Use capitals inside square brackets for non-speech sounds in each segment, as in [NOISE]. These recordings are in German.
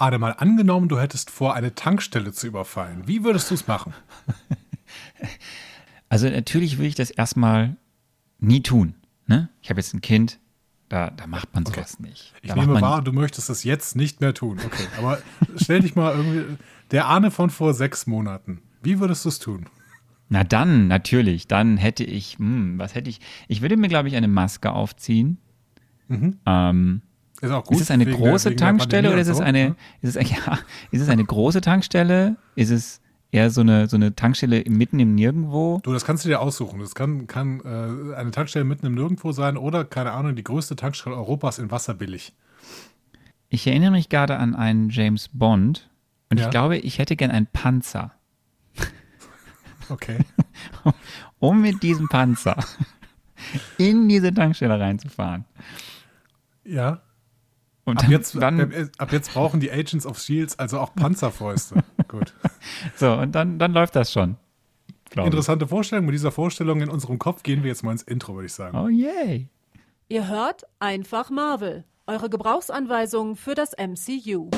Arne, mal angenommen, du hättest vor, eine Tankstelle zu überfallen. Wie würdest du es machen? [LAUGHS] Also natürlich will ich das erstmal nie tun. Ne? Ich habe jetzt ein Kind, da, da macht man sowas okay. nicht. Da ich nehme wahr, du möchtest es jetzt nicht mehr tun. Okay, aber stell dich mal irgendwie, der Arne von vor sechs Monaten, wie würdest du es tun? Na dann, natürlich. Dann hätte ich, hm, was hätte ich? Ich würde mir, glaube ich, eine Maske aufziehen. Mhm. Ähm, ist auch gut. Ist es eine große der, Tankstelle oder ist es so, eine, ne? ist es, [LAUGHS] ja, ist es eine große Tankstelle? Ist es eher so eine, so eine Tankstelle mitten im Nirgendwo? Du, das kannst du dir aussuchen. Das kann, kann äh, eine Tankstelle mitten im Nirgendwo sein oder, keine Ahnung, die größte Tankstelle Europas in Wasser billig. Ich erinnere mich gerade an einen James Bond und ja. ich glaube, ich hätte gern einen Panzer. [LAUGHS] Okay. [LAUGHS] um mit diesem Panzer in diese Tankstelle reinzufahren. Ja. Und ab, dann, jetzt, dann, ab, jetzt brauchen die Agents of Shields also auch Panzerfäuste. [LAUGHS] Gut. So, und dann, dann läuft das schon. Interessante ich. Vorstellung. Mit dieser Vorstellung in unserem Kopf gehen wir jetzt mal ins Intro, würde ich sagen. Oh yay. Ihr hört einfach Marvel. Eure Gebrauchsanweisung für das MCU.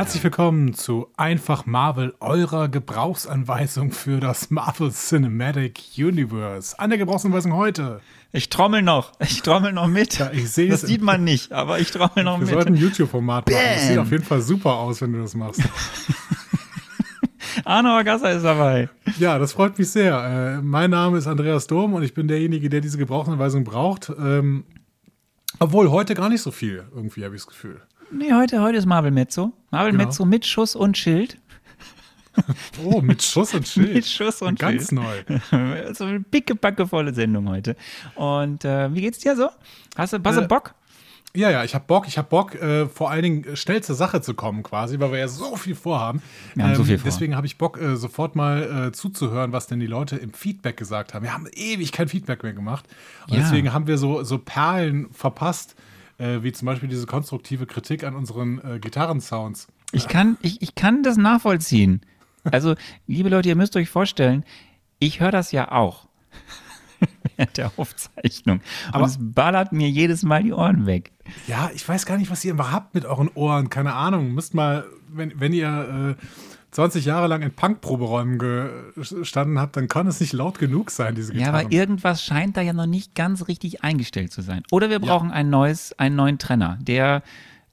Herzlich willkommen zu Einfach Marvel, eurer Gebrauchsanweisung für das Marvel Cinematic Universe. An der Gebrauchsanweisung heute. Ich trommel noch. Ich trommel noch mit. Ja, ich sehe Das sieht man nicht, aber ich trommel noch Wir mit. Wir sollten ein YouTube-Format machen. Das sieht auf jeden Fall super aus, wenn du das machst. [LAUGHS] Arno Agassa ist dabei. Ja, das freut mich sehr. Äh, mein Name ist Andreas Dom und ich bin derjenige, der diese Gebrauchsanweisung braucht. Ähm, obwohl heute gar nicht so viel, irgendwie habe ich das Gefühl. Nee, heute, heute ist Marvel Mezzo. Marvel genau. Mezzo mit Schuss und Schild. [LAUGHS] Oh, mit Schuss und Schild. mit Schuss und Ganz Schild. Ganz neu. [LAUGHS] also eine picke, packevolle Sendung heute. Und äh, wie geht's dir so? Hast du, hast du äh, Bock? Ja, ja, ich habe Bock. Ich habe Bock, äh, vor allen Dingen schnell zur Sache zu kommen, quasi, weil wir ja so viel vorhaben. Wir haben ähm, so viel vor. Deswegen habe ich Bock, äh, sofort mal äh, zuzuhören, was denn die Leute im Feedback gesagt haben. Wir haben ewig kein Feedback mehr gemacht. Und ja. deswegen haben wir so, so Perlen verpasst, äh, wie zum Beispiel diese konstruktive Kritik an unseren äh, Gitarrensounds. Ich kann, ich, ich kann das nachvollziehen. Also, liebe Leute, ihr müsst euch vorstellen, ich höre das ja auch [LAUGHS] während der Aufzeichnung. Und Aber es ballert mir jedes Mal die Ohren weg. Ja, ich weiß gar nicht, was ihr immer habt mit euren Ohren. Keine Ahnung. Müsst mal, wenn, wenn ihr äh, 20 Jahre lang in Punk-Proberäumen gestanden habt, dann kann es nicht laut genug sein, diese Gitarre. Ja, aber irgendwas scheint da ja noch nicht ganz richtig eingestellt zu sein. Oder wir brauchen ja. ein neues, einen neuen Trenner, der,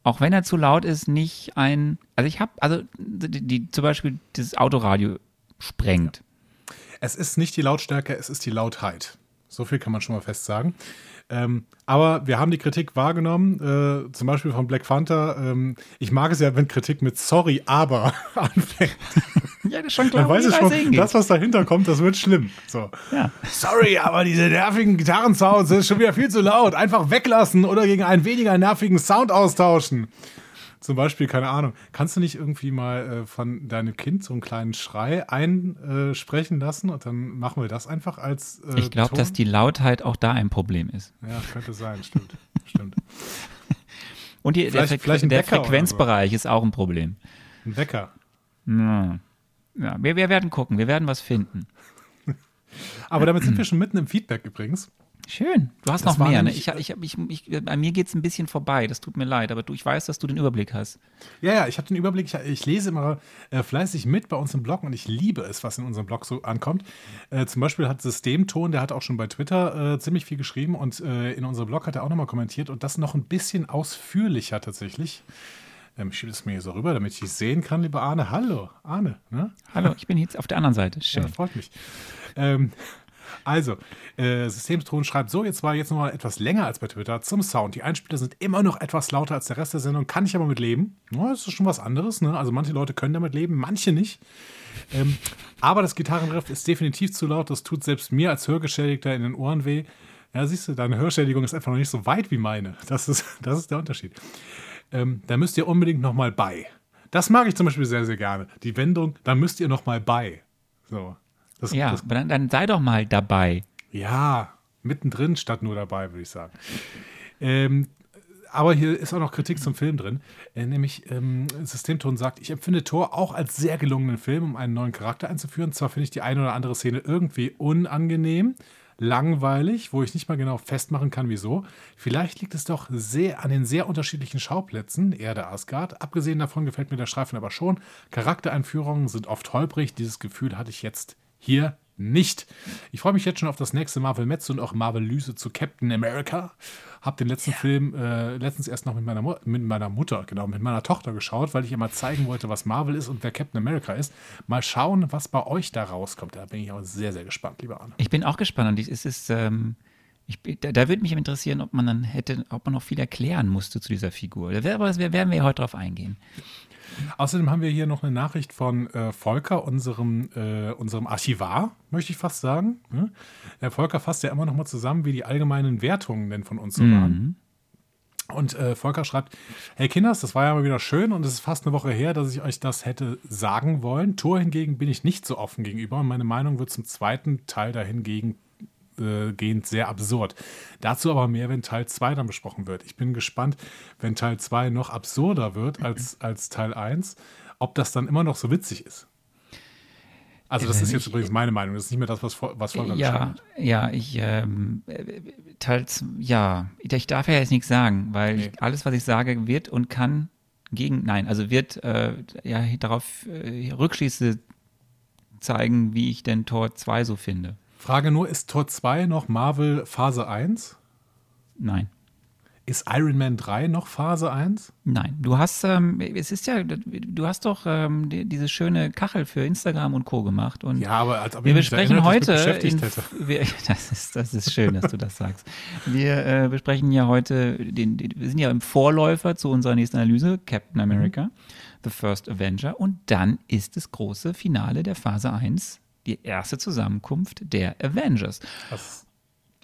auch wenn er zu laut ist, nicht ein, also ich habe, also die, die, zum Beispiel das Autoradio sprengt. Ja. Es ist nicht die Lautstärke, es ist die Lautheit. So viel kann man schon mal fest sagen. Ähm, aber wir haben die Kritik wahrgenommen, äh, zum Beispiel von Black Panther. Ähm, ich mag es ja, wenn Kritik mit Sorry, aber [LAUGHS] anfängt. Ja, das ist schon klar. Dann weiß ich schon, das, was dahinter kommt, das wird schlimm. So. Ja. Sorry, aber diese nervigen Gitarrensounds sind schon wieder viel zu laut. Einfach weglassen oder gegen einen weniger nervigen Sound austauschen. Zum Beispiel, keine Ahnung, kannst du nicht irgendwie mal äh, von deinem Kind so einen kleinen Schrei einsprechen äh, lassen und dann machen wir das einfach als. Äh, ich glaube, dass die Lautheit auch da ein Problem ist. Ja, könnte sein, stimmt. [LAUGHS] stimmt. Und die, vielleicht, der, vielleicht der Frequenzbereich ist auch ein Problem. Ein Wecker. Ja, ja wir, wir werden gucken, wir werden was finden. [LAUGHS] Aber damit sind wir schon mitten im Feedback übrigens. Schön. Du hast das noch mehr. Ne? Ich, ich, ich, ich, bei mir geht es ein bisschen vorbei. Das tut mir leid. Aber du, ich weiß, dass du den Überblick hast. Ja, ja, ich habe den Überblick. Ich, lese immer äh, fleißig mit bei uns im Blog und ich liebe es, was in unserem Blog so ankommt. Äh, zum Beispiel hat Systemton, der hat auch schon bei Twitter äh, ziemlich viel geschrieben und äh, in unserem Blog hat er auch nochmal kommentiert und das noch ein bisschen ausführlicher tatsächlich. Ähm, ich schiebe es mir hier so rüber, damit ich es sehen kann, lieber Arne. Hallo, Arne. Ne? Hallo, ich bin jetzt auf der anderen Seite. Schön. Ja, freut mich. Ähm, also, äh, Systemstron schreibt so, jetzt war jetzt noch mal etwas länger als bei Twitter zum Sound. Die Einspieler sind immer noch etwas lauter als der Rest der Sendung, kann ich aber mit leben. Ja, das ist schon was anderes. Ne? Also manche Leute können damit leben, manche nicht. Ähm, aber das Gitarrenriff ist definitiv zu laut. Das tut selbst mir als Hörgeschädigter in den Ohren weh. Ja, siehst du, deine Hörschädigung ist einfach noch nicht so weit wie meine. Das ist, [LAUGHS] das ist der Unterschied. Ähm, da müsst ihr unbedingt noch mal bei. Das mag ich zum Beispiel sehr, sehr gerne. Die Wendung, da müsst ihr noch mal bei. So. Das, ja, das, dann, dann sei doch mal dabei. Ja, mittendrin statt nur dabei, würde ich sagen. Ähm, aber hier ist auch noch Kritik zum Film drin. Äh, nämlich ähm, Systemton sagt, ich empfinde Thor auch als sehr gelungenen Film, um einen neuen Charakter einzuführen. Zwar finde ich die eine oder andere Szene irgendwie unangenehm, langweilig, wo ich nicht mal genau festmachen kann, wieso. Vielleicht liegt es doch sehr an den sehr unterschiedlichen Schauplätzen, Erde, Asgard. Abgesehen davon gefällt mir der Streifen aber schon. Charaktereinführungen sind oft holprig. Dieses Gefühl hatte ich jetzt hier nicht. Ich freue mich jetzt schon auf das nächste Marvel Metz und auch Marvel Lyse zu Captain America. Hab den letzten ja. Film äh, letztens erst noch mit meiner, mit meiner Mutter, genau, mit meiner Tochter geschaut, weil ich ihr mal zeigen wollte, was Marvel ist und wer Captain America ist. Mal schauen, was bei euch da rauskommt. Da bin ich auch sehr, sehr gespannt, lieber Arne. Ich bin auch gespannt und es ist, ähm, ich, da, da würde mich interessieren, ob man dann hätte, ob man noch viel erklären musste zu dieser Figur. Da werden wir heute drauf eingehen. Außerdem haben wir hier noch eine Nachricht von äh, Volker, unserem, äh, unserem Archivar, möchte ich fast sagen. Ja? Der Volker fasst ja immer noch mal zusammen, wie die allgemeinen Wertungen denn von uns so waren. Mhm. Und äh, Volker schreibt: Hey Kinders, das war ja mal wieder schön und es ist fast eine Woche her, dass ich euch das hätte sagen wollen. Tor hingegen bin ich nicht so offen gegenüber und meine Meinung wird zum zweiten Teil dahingegen gehend sehr absurd. Dazu aber mehr, wenn Teil 2 dann besprochen wird. Ich bin gespannt, wenn Teil 2 noch absurder wird als, als Teil 1, ob das dann immer noch so witzig ist. Also das ist jetzt ich, übrigens meine Meinung, das ist nicht mehr das, was, was Volker Ja, ja, ich ähm, teils, ja, ich darf ja jetzt nichts sagen, weil nee. ich, alles, was ich sage, wird und kann gegen, nein, also wird äh, ja darauf äh, Rückschlüsse zeigen, wie ich denn Tor 2 so finde. Frage nur, ist Tor 2 noch Marvel Phase 1? Nein. Ist Iron Man 3 noch Phase 1? Nein. Du hast, ähm, es ist ja, du hast doch ähm, die, diese schöne Kachel für Instagram und Co. gemacht. Und ja, aber als ob wir besprechen heute. In, wir, [LAUGHS] das, ist, das ist schön, dass du das sagst. Wir äh, besprechen ja heute, den, den, wir sind ja im Vorläufer zu unserer nächsten Analyse, Captain America, mhm. The First Avenger. Und dann ist das große Finale der Phase 1 die erste Zusammenkunft der Avengers.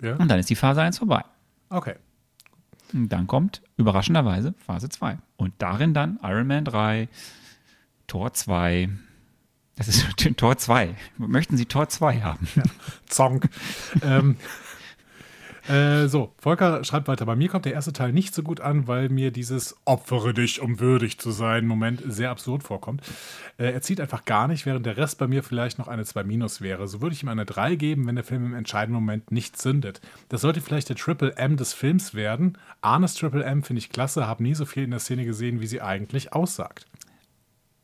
Ja? Und dann ist die Phase 1 vorbei. Okay. Und dann kommt überraschenderweise Phase 2. Und darin dann Iron Man 3, Tor 2. Das ist [LAUGHS] Tor 2. Möchten Sie Tor 2 haben? Ja. Zonk. [LAUGHS] ähm, äh, so, Volker schreibt weiter. Bei mir kommt der erste Teil nicht so gut an, weil mir dieses Opfere dich, um würdig zu sein Moment sehr absurd vorkommt. Äh, er zieht einfach gar nicht, während der Rest bei mir vielleicht noch eine 2 minus wäre. So würde ich ihm eine 3 geben, wenn der Film im entscheidenden Moment nicht zündet. Das sollte vielleicht der Triple M des Films werden. Arnes Triple M finde ich klasse, habe nie so viel in der Szene gesehen, wie sie eigentlich aussagt.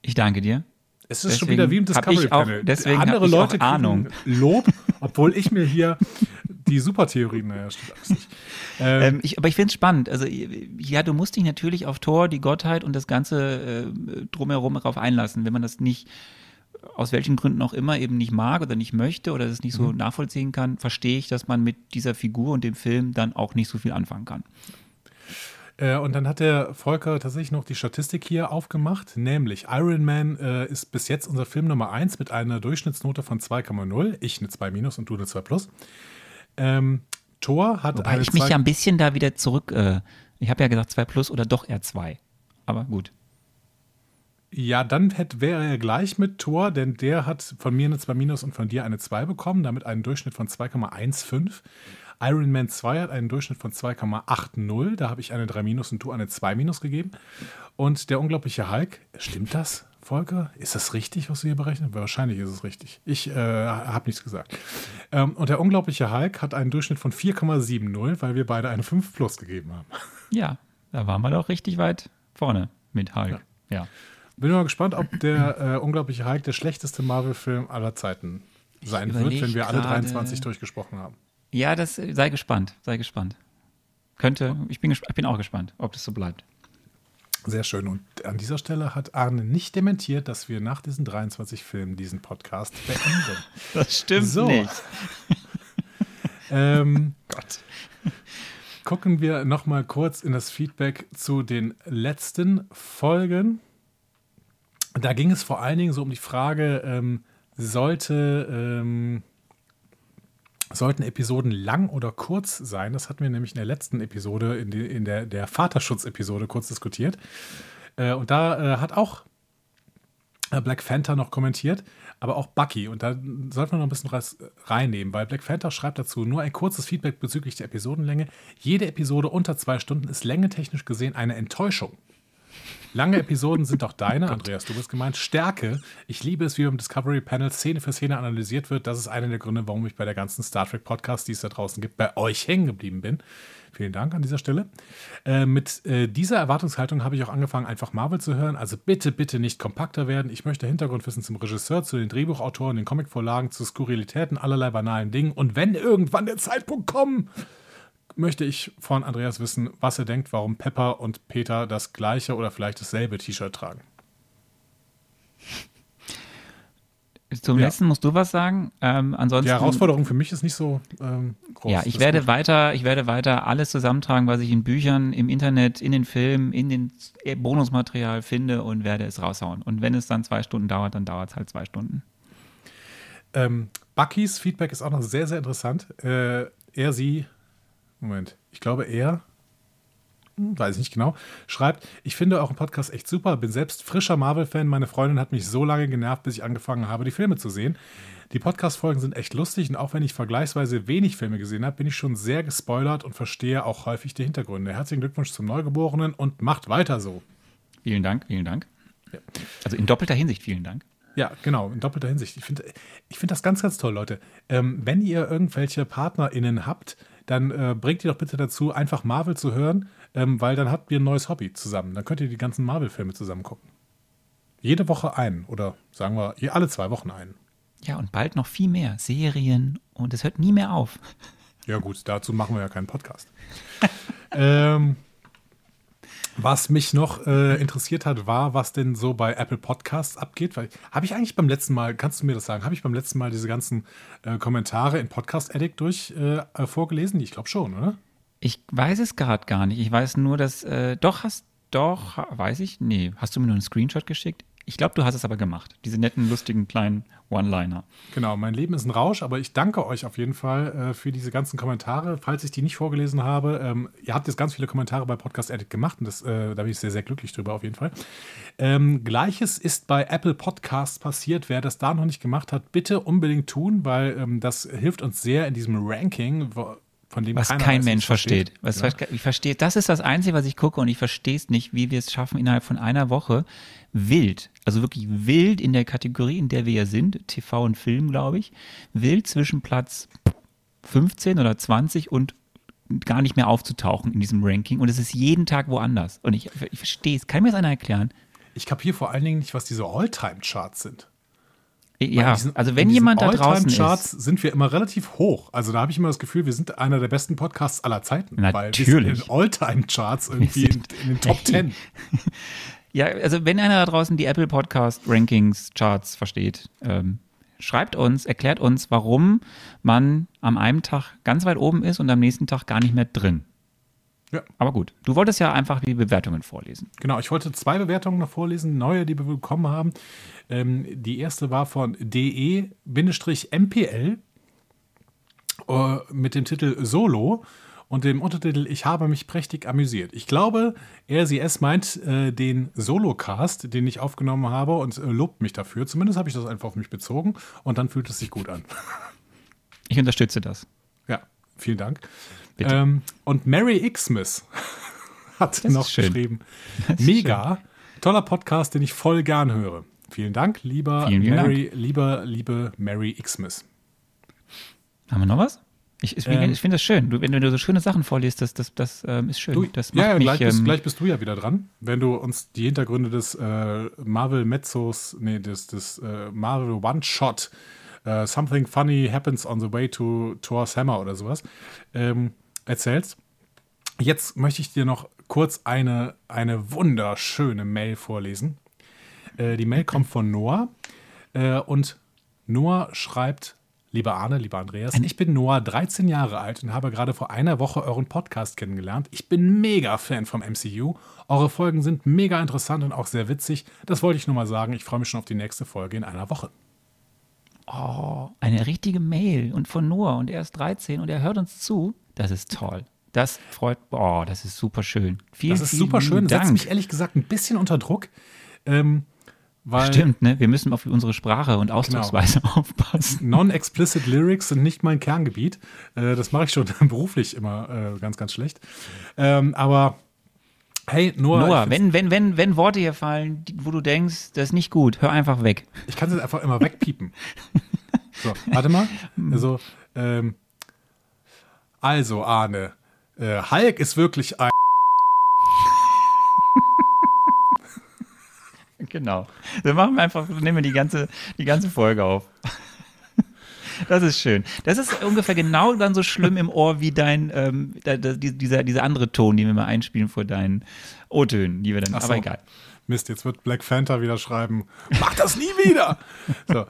Ich danke dir. Es ist deswegen schon wieder wie im Discovery Panel. Deswegen Andere Leute Ahnung. Lob, obwohl ich mir hier [LAUGHS] die Supertheorien, naja, stimmt alles nicht. [LAUGHS] Ähm, ähm, ich, aber ich finde es spannend. Also, ja, du musst dich natürlich auf Thor, die Gottheit und das Ganze äh, drumherum darauf einlassen. Wenn man das nicht, aus welchen Gründen auch immer, eben nicht mag oder nicht möchte oder es nicht so mhm. nachvollziehen kann, verstehe ich, dass man mit dieser Figur und dem Film dann auch nicht so viel anfangen kann. Äh, und dann hat der Volker tatsächlich noch die Statistik hier aufgemacht, nämlich Iron Man äh, ist bis jetzt unser Film Nummer 1 mit einer Durchschnittsnote von 2,0. Ich eine 2 minus und du eine 2 plus. Ähm, Thor hat Wobei ich mich ja ein bisschen da wieder zurück, äh, ich habe ja gesagt 2 plus oder doch eher 2. Aber gut. Ja, dann hätte, wäre er gleich mit Thor, denn der hat von mir eine 2 minus und von dir eine 2 bekommen, damit einen Durchschnitt von 2,15. Iron Man 2 hat einen Durchschnitt von 2,80. Da habe ich eine 3 minus und du eine 2 minus gegeben. Und der unglaubliche Hulk, stimmt das, Volker? Ist das richtig, was du hier berechnet? Wahrscheinlich ist es richtig. Ich äh, habe nichts gesagt. Ähm, und der unglaubliche Hulk hat einen Durchschnitt von 4,70, weil wir beide eine 5 plus gegeben haben. Ja, da waren wir doch richtig weit vorne mit Hulk. Ja. ja. Bin mal gespannt, ob der äh, unglaubliche Hulk der schlechteste Marvel-Film aller Zeiten sein wird, wenn wir alle 23 durchgesprochen haben. Ja, das sei gespannt, sei gespannt. Könnte, ich bin, ich bin auch gespannt, ob das so bleibt. Sehr schön. Und an dieser Stelle hat Arne nicht dementiert, dass wir nach diesen 23 Filmen diesen Podcast beenden. [LAUGHS] Das stimmt so. nicht. [LAUGHS] ähm, Gott. Gucken wir noch mal kurz in das Feedback zu den letzten Folgen. Da ging es vor allen Dingen so um die Frage, ähm, sollte ähm, sollten Episoden lang oder kurz sein. Das hatten wir nämlich in der letzten Episode, in, die, in der, der Vaterschutz-Episode kurz diskutiert. Äh, und da äh, hat auch äh, Black Panther noch kommentiert, aber auch Bucky. Und da sollte man noch ein bisschen reinnehmen, weil Black Panther schreibt dazu nur ein kurzes Feedback bezüglich der Episodenlänge. Jede Episode unter zwei Stunden ist längetechnisch gesehen eine Enttäuschung. Lange Episoden sind auch deine, Andreas, du bist gemeint. Stärke. Ich liebe es, wie im Discovery Panel Szene für Szene analysiert wird. Das ist einer der Gründe, warum ich bei der ganzen Star Trek Podcast, die es da draußen gibt, bei euch hängen geblieben bin. Vielen Dank an dieser Stelle. Äh, mit äh, dieser Erwartungshaltung habe ich auch angefangen, einfach Marvel zu hören. Also bitte, bitte nicht kompakter werden. Ich möchte Hintergrundwissen zum Regisseur, zu den Drehbuchautoren, den Comicvorlagen, zu Skurrilitäten, allerlei banalen Dingen. Und wenn irgendwann der Zeitpunkt kommt, möchte ich von Andreas wissen, was er denkt, warum Pepper und Peter das gleiche oder vielleicht dasselbe T-Shirt tragen. [LAUGHS] Zum ja. letzten musst du was sagen. Ähm, ansonsten, die Herausforderung für mich ist nicht so ähm, groß. Ja, ich werde weiter, ich werde weiter alles zusammentragen, was ich in Büchern, im Internet, in den Filmen, in den Bonusmaterial finde und werde es raushauen. Und wenn es dann zwei Stunden dauert, dann dauert es halt zwei Stunden. Ähm, Buckys Feedback ist auch noch sehr, sehr interessant. Äh, er, sie Moment, ich glaube er, hm, weiß ich nicht genau, schreibt, ich finde euren Podcast echt super, bin selbst frischer Marvel-Fan, meine Freundin hat mich so lange genervt, bis ich angefangen habe, die Filme zu sehen. Die Podcast-Folgen sind echt lustig und auch wenn ich vergleichsweise wenig Filme gesehen habe, bin ich schon sehr gespoilert und verstehe auch häufig die Hintergründe. Herzlichen Glückwunsch zum Neugeborenen und macht weiter so. Vielen Dank, vielen Dank. Ja. Also in doppelter Hinsicht vielen Dank. Ja, genau, in doppelter Hinsicht. Ich finde ich find das ganz, ganz toll, Leute. Ähm, wenn ihr irgendwelche PartnerInnen habt, dann äh, bringt ihr doch bitte dazu, einfach Marvel zu hören, ähm, weil dann habt ihr ein neues Hobby zusammen. Dann könnt ihr die ganzen Marvel-Filme zusammen gucken. Jede Woche einen oder sagen wir alle zwei Wochen einen. Ja, und bald noch viel mehr Serien und es hört nie mehr auf. Ja, gut, dazu machen wir ja keinen Podcast. [LAUGHS] ähm, was mich noch äh, interessiert hat, war, was denn so bei Apple Podcasts abgeht. Habe ich eigentlich beim letzten Mal, kannst du mir das sagen, habe ich beim letzten Mal diese ganzen äh, Kommentare in Podcast Addict durch äh, vorgelesen? Ich glaube schon, oder? Ich weiß es gerade gar nicht. Ich weiß nur, dass äh, doch hast doch, weiß ich? Nee, hast du mir nur einen Screenshot geschickt? Ich glaube, du hast es aber gemacht. Diese netten, lustigen kleinen One-Liner. Genau, mein Leben ist ein Rausch, aber ich danke euch auf jeden Fall äh, für diese ganzen Kommentare. Falls ich die nicht vorgelesen habe, ähm, ihr habt jetzt ganz viele Kommentare bei Podcast Edit gemacht und das, äh, da bin ich sehr, sehr glücklich drüber auf jeden Fall. Ähm, Gleiches ist bei Apple Podcasts passiert. Wer das da noch nicht gemacht hat, bitte unbedingt tun, weil ähm, das hilft uns sehr in diesem Ranking. Wo, von dem was kein Mensch versteht. versteht. Was, ja. Ich verstehe, das ist das Einzige, was ich gucke und ich verstehe es nicht, wie wir es schaffen, innerhalb von einer Woche wild, also wirklich wild in der Kategorie, in der wir ja sind, TV und Film, glaube ich, wild zwischen Platz 15 oder 20 und gar nicht mehr aufzutauchen in diesem Ranking. Und es ist jeden Tag woanders. Und ich, ich verstehe es. Kann mir das einer erklären? Ich kapiere vor allen Dingen nicht, was diese All-Time-Charts sind. Ja, also wenn jemand da draußen Charts ist, sind wir immer relativ hoch. Also da habe ich immer das Gefühl, wir sind einer der besten Podcasts aller Zeiten. Natürlich. Weil wir sind in All-Time-Charts irgendwie in, in, den Top [LAUGHS] Ten. Ja, also wenn einer da draußen die Apple Podcast Rankings Charts versteht, ähm, schreibt uns, erklärt uns, warum man am einen Tag ganz weit oben ist und am nächsten Tag gar nicht mehr drin. Ja. Aber gut, du wolltest ja einfach die Bewertungen vorlesen. Genau, ich wollte zwei Bewertungen noch vorlesen, neue, die wir bekommen haben. Ähm, die erste war von de-mpl äh, mit dem Titel Solo und dem Untertitel Ich habe mich prächtig amüsiert. Ich glaube, RCS meint äh, den Solocast, den ich aufgenommen habe und äh, lobt mich dafür. Zumindest habe ich das einfach auf mich bezogen und dann fühlt es sich gut an. Ich unterstütze das. Ja, vielen Dank. Ähm, und Mary Xmas [LAUGHS] hat das noch geschrieben. Mega, toller Podcast, den ich voll gern höre. Vielen Dank, lieber vielen, vielen Mary, Dank. lieber, liebe Mary Xmas. Haben wir noch was? Ich, ich, ähm, ich finde das schön. Du, wenn du so schöne Sachen vorliest, das, das, das ähm, ist schön. Du, das ja, ja mich, gleich, bist, ähm, gleich, bist, du ja wieder dran. Wenn du uns die Hintergründe des äh, Marvel Mezzos, nee, des, des äh, Marvel One-Shot, äh, Something Funny Happens on the Way to Thor's Hammer oder sowas, ähm, erzählst. Jetzt möchte ich dir noch kurz eine, eine wunderschöne Mail vorlesen. Äh, die Mail kommt von Noah äh, und Noah schreibt Lieber Arne, lieber Andreas, ich bin Noah, 13 Jahre alt und habe gerade vor einer Woche euren Podcast kennengelernt. Ich bin mega Fan vom MCU. Eure Folgen sind mega interessant und auch sehr witzig. Das wollte ich nur mal sagen. Ich freue mich schon auf die nächste Folge in einer Woche. Oh, eine richtige Mail und von Noah und er ist 13 und er hört uns zu. Das ist toll. Das freut, oh, das ist super schön. Vielen, das ist super schön. Dank. Setzt mich ehrlich gesagt ein bisschen unter Druck. Ähm, Weil, Stimmt, ne? Wir müssen auf unsere Sprache und Ausdrucksweise genau. [LAUGHS] aufpassen. Non-explicit Lyrics sind nicht mein Kerngebiet. Äh, das mache ich schon [LAUGHS] beruflich immer äh, ganz, ganz schlecht. Ähm, aber Hey, Noah. Noah, wenn, wenn, wenn, wenn Worte hier fallen, wo du denkst, das ist nicht gut, hör einfach weg. Ich kann es einfach immer wegpiepen. [LAUGHS] so, warte mal. Also, ähm, also Arne, äh, Hulk ist wirklich ein. [LAUGHS] genau. Dann machen wir einfach, nehmen wir die ganze, die ganze Folge auf. [LAUGHS] Das ist schön. Das ist ungefähr genau dann so schlimm im Ohr wie dein, ähm, da, da, dieser, dieser andere Ton, den wir mal einspielen vor deinen O-Tönen, die wir dann, so. aber egal. Mist, jetzt wird Black Panther wieder schreiben, mach das nie wieder. so,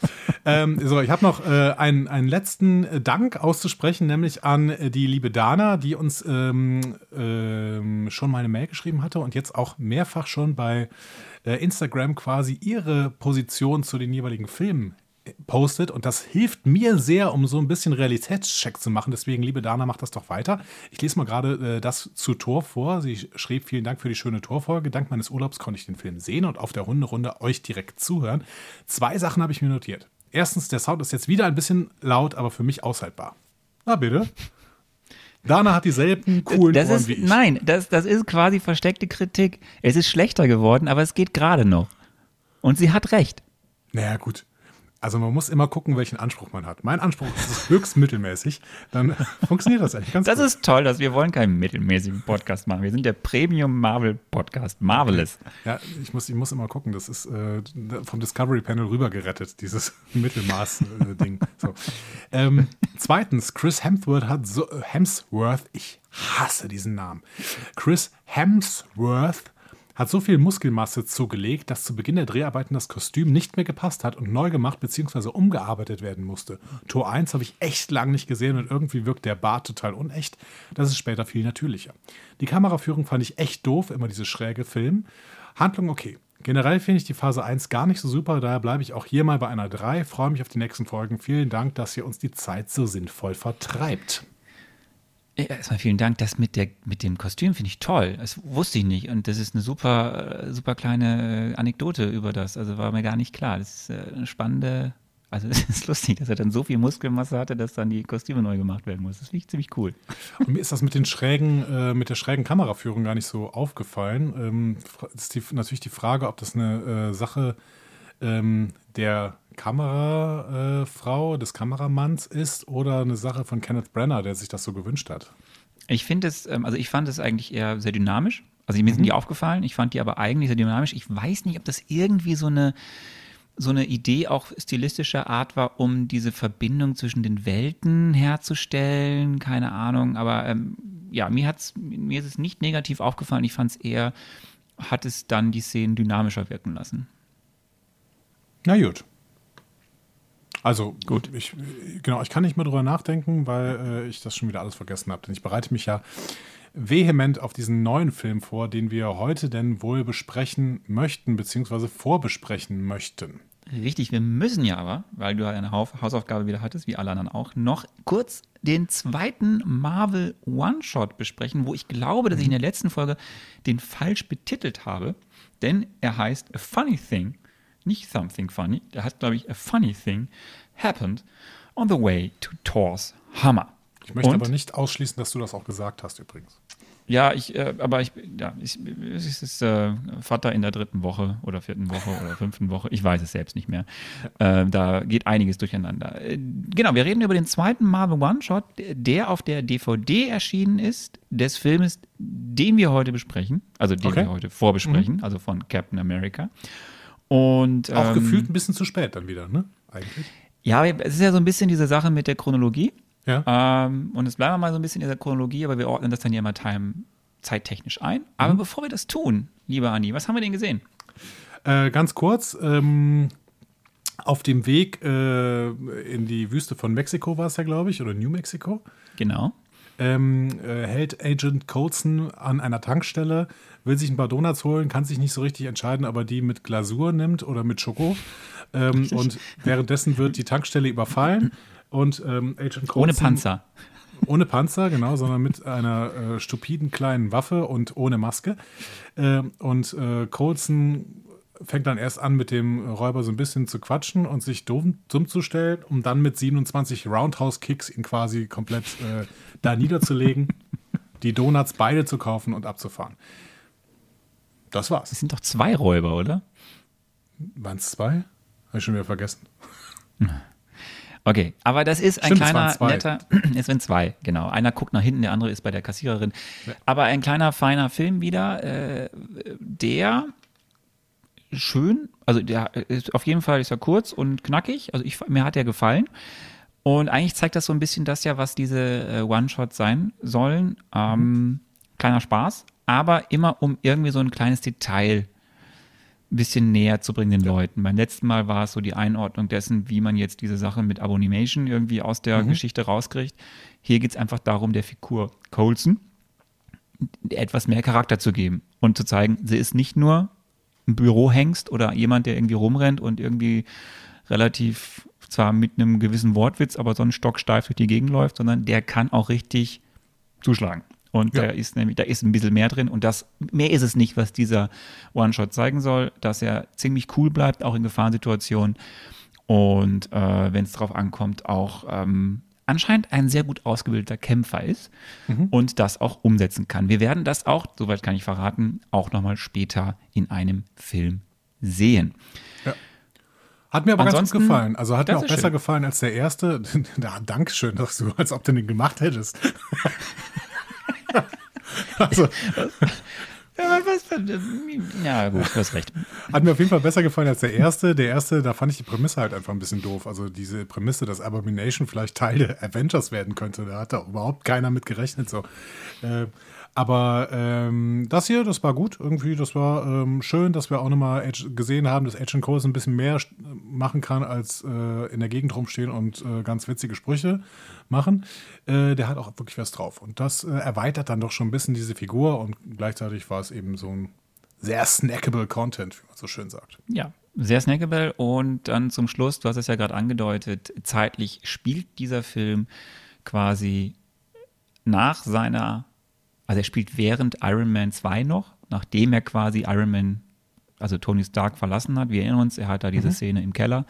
ähm, so ich habe noch äh, einen, einen letzten Dank auszusprechen, nämlich an die liebe Dana, die uns ähm, ähm, schon mal eine Mail geschrieben hatte und jetzt auch mehrfach schon bei äh, Instagram quasi ihre Position zu den jeweiligen Filmen postet und das hilft mir sehr, um so ein bisschen Realitätscheck zu machen. Deswegen, liebe Dana, mach das doch weiter. Ich lese mal gerade äh, das zu Tor vor. Sie schrieb, vielen Dank für die schöne Torfolge. Dank meines Urlaubs konnte ich den Film sehen und auf der Hunderunde euch direkt zuhören. Zwei Sachen habe ich mir notiert. Erstens, der Sound ist jetzt wieder ein bisschen laut, aber für mich aushaltbar. Na bitte. Dana hat dieselben coolen das Ohren ist, wie ich. Nein, das, das ist quasi versteckte Kritik. Es ist schlechter geworden, aber es geht gerade noch. Und sie hat recht. Naja, gut. Also man muss immer gucken, welchen Anspruch man hat. Mein Anspruch ist höchst mittelmäßig. Dann [LAUGHS] funktioniert das eigentlich ganz Das gut. ist toll, dass wir wollen keinen mittelmäßigen Podcast machen. Wir sind der Premium Marvel Podcast. Marvelous. Ja, ich muss, ich muss immer gucken. Das ist äh, vom Discovery Panel rübergerettet, dieses [LAUGHS] Mittelmaß-Ding. Äh, so. ähm, zweitens, Chris Hemsworth hat so, Hemsworth, ich hasse diesen Namen. Chris Hemsworth hat so viel Muskelmasse zugelegt, dass zu Beginn der Dreharbeiten das Kostüm nicht mehr gepasst hat und neu gemacht bzw. umgearbeitet werden musste. Tor 1 habe ich echt lang nicht gesehen und irgendwie wirkt der Bart total unecht. Das ist später viel natürlicher. Die Kameraführung fand ich echt doof, immer diese schräge Film. Handlung okay. Generell finde ich die Phase 1 gar nicht so super, daher bleibe ich auch hier mal bei einer 3. Freue mich auf die nächsten Folgen. Vielen Dank, dass ihr uns die Zeit so sinnvoll vertreibt. Erstmal vielen Dank. Das mit, der, mit dem Kostüm finde ich toll. Das wusste ich nicht. Und das ist eine super, äh, super kleine äh, Anekdote über das. Also war mir gar nicht klar. Das ist äh, eine spannende. Also [LAUGHS] es ist lustig, dass er dann so viel Muskelmasse hatte, dass dann die Kostüme neu gemacht werden muss. Das finde ich ziemlich cool. Und mir ist das mit den schrägen, äh, mit der schrägen Kameraführung gar nicht so aufgefallen. Ähm, ist die, natürlich die Frage, ob das eine äh, Sache ähm, der Kamerafrau, des Kameramanns ist oder eine Sache von Kenneth Brenner, der sich das so gewünscht hat? Ich finde es, ähm, also ich fand es eigentlich eher sehr dynamisch. Also mir sind mhm. die aufgefallen, ich fand die aber eigentlich sehr dynamisch. Ich weiß nicht, ob das irgendwie so eine, so eine Idee auch stilistischer Art war, um diese Verbindung zwischen den Welten herzustellen. Keine Ahnung, aber ähm, ja, mir, hat's, mir ist es nicht negativ aufgefallen. Ich fand es eher, hat es dann die Szenen dynamischer wirken lassen. Na gut. Also gut, ich, genau, ich kann nicht mehr drüber nachdenken, weil äh, ich das schon wieder alles vergessen habe. Denn ich bereite mich ja vehement auf diesen neuen Film vor, den wir heute denn wohl besprechen möchten, beziehungsweise vorbesprechen möchten. Richtig, wir müssen ja aber, weil du eine Hausaufgabe wieder hattest, wie alle anderen auch, noch kurz den zweiten Marvel One-Shot besprechen, wo ich glaube, dass ich in der letzten Folge den falsch betitelt habe, denn er heißt A Funny Thing nicht something funny, der heißt, glaube ich, a funny thing happened on the way to Thor's Hammer. Ich möchte Und, aber nicht ausschließen, dass du das auch gesagt hast übrigens. Ja, ich, äh, aber ich, ja, ich, es ist äh, Vater in der dritten Woche oder vierten Woche oder [LAUGHS] fünften Woche. Ich weiß es selbst nicht mehr. Äh, da geht einiges durcheinander. Äh, genau, wir reden über den zweiten Marvel One-Shot, der auf der DVD erschienen ist, des Filmes, den wir heute besprechen, also den okay. wir heute vorbesprechen, mhm. also von Captain America. Und, Auch ähm, gefühlt ein bisschen zu spät dann wieder, ne? Eigentlich. Ja, es ist ja so ein bisschen diese Sache mit der Chronologie. Ja. Ähm, und es bleiben wir mal so ein bisschen in der Chronologie, aber wir ordnen das dann ja immer time, zeittechnisch ein. Aber mhm. bevor wir das tun, lieber Andi, was haben wir denn gesehen? Äh, ganz kurz, ähm, auf dem Weg äh, in die Wüste von Mexiko war es ja, glaube ich, oder New Mexico. Genau. Ähm, äh, hält Agent Colson an einer Tankstelle will sich ein paar Donuts holen, kann sich nicht so richtig entscheiden, aber die mit Glasur nimmt oder mit Schoko. Ähm, [LAUGHS] und währenddessen wird die Tankstelle überfallen und ähm, Agent Coulson, Ohne Panzer. Ohne Panzer, genau, sondern mit einer äh, stupiden kleinen Waffe und ohne Maske. Äh, und äh, Coulson fängt dann erst an, mit dem Räuber so ein bisschen zu quatschen und sich dumm, dumm zu stellen, um dann mit 27 Roundhouse-Kicks ihn quasi komplett äh, da niederzulegen, die Donuts beide zu kaufen und abzufahren. Das war's. Es sind doch zwei Räuber, oder? Waren es zwei? Habe ich schon wieder vergessen. Okay, aber das ist ein Stimmt, kleiner, netter, [CLEARS THROAT] es sind zwei, genau. Einer guckt nach hinten, der andere ist bei der Kassiererin. Ja. Aber ein kleiner, feiner Film wieder, äh, der schön, also der ist auf jeden Fall ist er kurz und knackig, also ich, mir hat er gefallen. Und eigentlich zeigt das so ein bisschen das ja, was diese äh, One-Shots sein sollen. Ähm, mhm. Kleiner Spaß, aber immer um irgendwie so ein kleines Detail ein bisschen näher zu bringen den ja. Leuten. Beim letzten Mal war es so die Einordnung dessen, wie man jetzt diese Sache mit Abonimation irgendwie aus der mhm. Geschichte rauskriegt. Hier geht es einfach darum, der Figur Colson etwas mehr Charakter zu geben und zu zeigen, sie ist nicht nur ein Bürohengst oder jemand, der irgendwie rumrennt und irgendwie relativ zwar mit einem gewissen Wortwitz, aber sonst stocksteif durch die Gegend läuft, sondern der kann auch richtig zuschlagen. Und ja. da ist nämlich, da ist ein bisschen mehr drin und das, mehr ist es nicht, was dieser One-Shot zeigen soll, dass er ziemlich cool bleibt, auch in Gefahrensituationen. Und äh, wenn es darauf ankommt, auch ähm, anscheinend ein sehr gut ausgebildeter Kämpfer ist mhm. und das auch umsetzen kann. Wir werden das auch, soweit kann ich verraten, auch nochmal später in einem Film sehen. Ja. Hat mir aber Ansonsten, ganz gut gefallen. Also hat mir auch besser schön. gefallen als der erste. [LAUGHS] Dankeschön, dass du, als ob du den gemacht hättest. [LAUGHS] [LAUGHS] also. Ja, gut, du hast recht. Hat mir auf jeden Fall besser gefallen als der erste. Der erste, da fand ich die Prämisse halt einfach ein bisschen doof. Also diese Prämisse, dass Abomination vielleicht Teil der Avengers werden könnte, da hat da überhaupt keiner mit gerechnet. So. Äh, aber ähm, das hier, das war gut. Irgendwie, das war ähm, schön, dass wir auch nochmal gesehen haben, dass Agent Coles ein bisschen mehr machen kann, als äh, in der Gegend rumstehen und äh, ganz witzige Sprüche machen. Äh, der hat auch wirklich was drauf. Und das äh, erweitert dann doch schon ein bisschen diese Figur und gleichzeitig war es eben so ein sehr snackable Content, wie man so schön sagt. Ja, sehr snackable. Und dann zum Schluss, du hast es ja gerade angedeutet, zeitlich spielt dieser Film quasi nach seiner also er spielt während Iron Man 2 noch, nachdem er quasi Iron Man, also Tony Stark verlassen hat. Wir erinnern uns, er hat da diese mhm. Szene im Keller.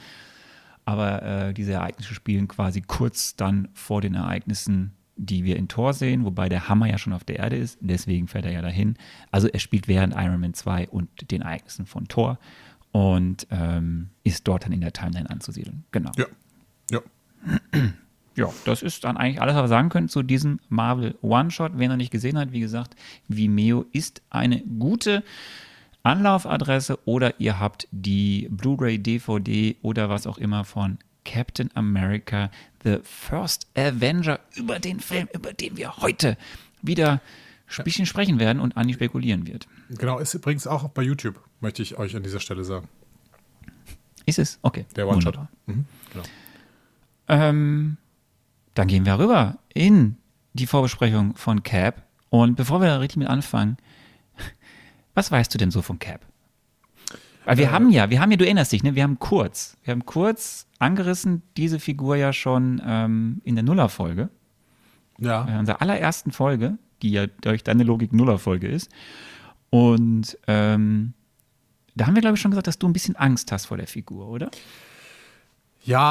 Aber äh, diese Ereignisse spielen quasi kurz dann vor den Ereignissen, die wir in Thor sehen, wobei der Hammer ja schon auf der Erde ist, deswegen fährt er ja dahin. Also er spielt während Iron Man 2 und den Ereignissen von Thor und ähm, ist dort dann in der Timeline anzusiedeln. Genau. Ja. Ja. Ja, das ist dann eigentlich alles, was wir sagen können zu diesem Marvel One-Shot. Wer noch nicht gesehen hat, wie gesagt, Vimeo ist eine gute Anlaufadresse oder ihr habt die Blu-ray, DVD oder was auch immer von Captain America, The First Avenger, über den Film, über den wir heute wieder ein bisschen sprechen werden und Anni spekulieren wird. Genau, ist übrigens auch bei YouTube, möchte ich euch an dieser Stelle sagen. Ist es? Okay. Der One-Shot. Mhm, genau. Ähm, dann gehen wir rüber in die Vorbesprechung von Cap. Und bevor wir da richtig mit anfangen, [LAUGHS] was weißt du denn so von Cap? Weil wir äh, haben ja, wir haben ja, du erinnerst dich, ne? Wir haben kurz, wir haben kurz angerissen diese Figur ja schon ähm, in der Nuller-Folge. Ja. In unserer allerersten Folge, die ja durch deine Logik Nuller-Folge ist. Und ähm, da haben wir, glaube ich, schon gesagt, dass du ein bisschen Angst hast vor der Figur, oder? Ja,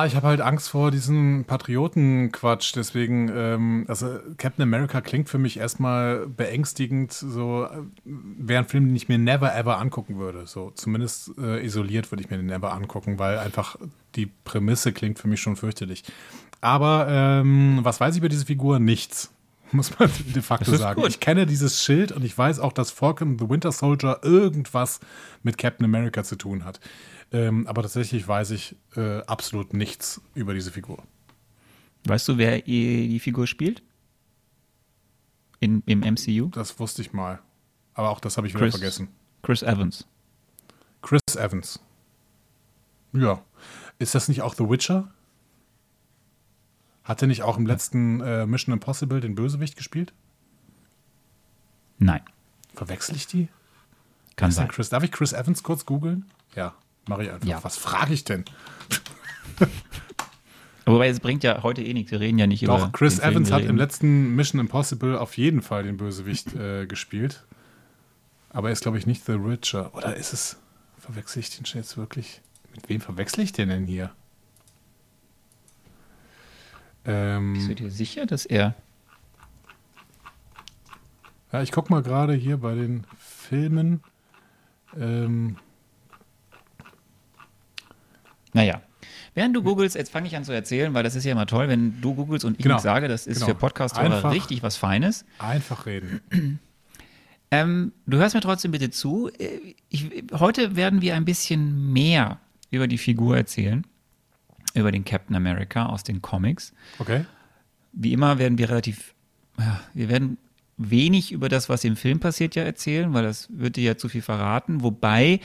ich habe halt Angst vor diesem Patriotenquatsch. Deswegen, ähm, also Captain America klingt für mich erstmal beängstigend. So wäre ein Film, den ich mir never ever angucken würde. So zumindest äh, isoliert würde ich mir den never angucken, weil einfach die Prämisse klingt für mich schon fürchterlich. Aber ähm, was weiß ich über diese Figur? Nichts [LAUGHS] muss man de facto sagen. Gut. Ich kenne dieses Schild und ich weiß auch, dass Falcon the Winter Soldier irgendwas mit Captain America zu tun hat. Ähm, aber tatsächlich weiß ich äh, absolut nichts über diese Figur. Weißt du, wer die Figur spielt? In, Im MCU? Das wusste ich mal. Aber auch das habe ich wieder vergessen. Chris Evans. Chris Evans. Ja. Ist das nicht auch The Witcher? Hat er nicht auch im letzten äh, Mission Impossible den Bösewicht gespielt? Nein. Verwechsel ich die? Kann sein. Chris, darf ich Chris Evans kurz googeln? Ja. Mache ich einfach. Ja. Was frage ich denn? [LAUGHS] Wobei es bringt ja heute eh nichts. Wir reden ja nicht Doch, über. Doch, Chris Evans hat im letzten Mission Impossible auf jeden Fall den Bösewicht [LAUGHS] äh, gespielt. Aber er ist, glaube ich, nicht The Richer. Oder ist es. verwechsel ich den jetzt wirklich? Mit wem verwechsel ich den denn hier? Ähm, Bist du dir sicher, dass er. Ja, ich gucke mal gerade hier bei den Filmen. Ähm, naja. Während du googelst, jetzt fange ich an zu erzählen, weil das ist ja immer toll, wenn du googelst und ich genau, sage, das ist genau. für Podcast-Hörer richtig was Feines. Einfach reden. [CLEARS THROAT] Ähm, du hörst mir trotzdem bitte zu. Ich, heute werden wir ein bisschen mehr über die Figur erzählen, über den Captain America aus den Comics. Okay. Wie immer werden wir relativ, ja, wir werden wenig über das, was im Film passiert, ja erzählen, weil das würde dir ja zu viel verraten. Wobei,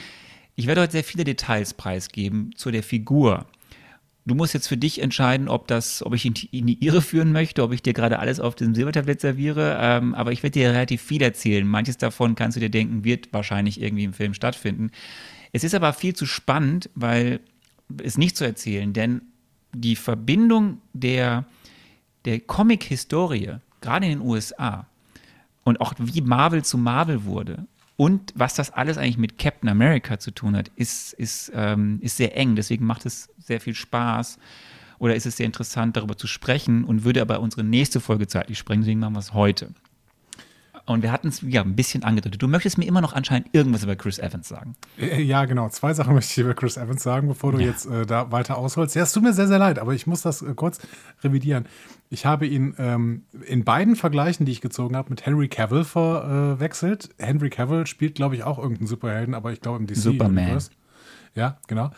ich werde heute sehr viele Details preisgeben zu der Figur. Du musst jetzt für dich entscheiden, ob das, ob ich ihn in die Irre führen möchte, ob ich dir gerade alles auf dem Silbertablett serviere. Ähm, aber ich werde dir relativ viel erzählen. Manches davon kannst du dir denken, wird wahrscheinlich irgendwie im Film stattfinden. Es ist aber viel zu spannend, weil es nicht zu erzählen, denn die Verbindung der, der Comic-Historie, gerade in den USA, und auch wie Marvel zu Marvel wurde und was das alles eigentlich mit Captain America zu tun hat, ist, ist, ähm, ist sehr eng. Deswegen macht es sehr viel Spaß oder ist es sehr interessant, darüber zu sprechen und würde aber unsere nächste Folge zeitlich sprengen. Deswegen machen wir es heute. Und wir hatten es ja ein bisschen angedeutet. Du möchtest mir immer noch anscheinend irgendwas über Chris Evans sagen. Äh, ja, genau. Zwei Sachen möchte ich über Chris Evans sagen, bevor du ja. jetzt äh, da weiter ausholst. Ja, es tut mir sehr, sehr leid, aber ich muss das äh, kurz revidieren. Ich habe ihn ähm, in beiden Vergleichen, die ich gezogen habe, mit Henry Cavill verwechselt. Henry Cavill spielt, glaube ich, auch irgendeinen Superhelden, aber ich glaube im DC. Superman. Universe. Ja, genau.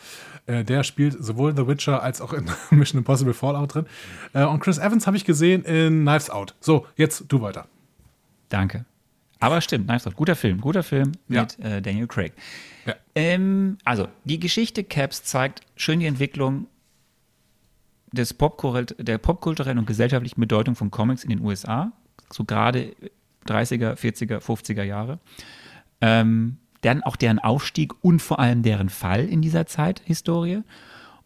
Äh, der spielt sowohl The Witcher als auch in [LAUGHS] Mission Impossible Fallout drin. Äh, und Chris Evans habe ich gesehen in Knives Out. So, jetzt du weiter. Danke. Aber stimmt, Knives Out, guter Film, guter Film ja. mit äh, Daniel Craig. Ja. Ähm, also, die Geschichte Caps zeigt schön die Entwicklung des der popkulturellen und gesellschaftlichen Bedeutung von Comics in den USA, so gerade 30er, 40er, 50er Jahre. Ähm, dann auch deren Aufstieg und vor allem deren Fall in dieser Zeit, Historie.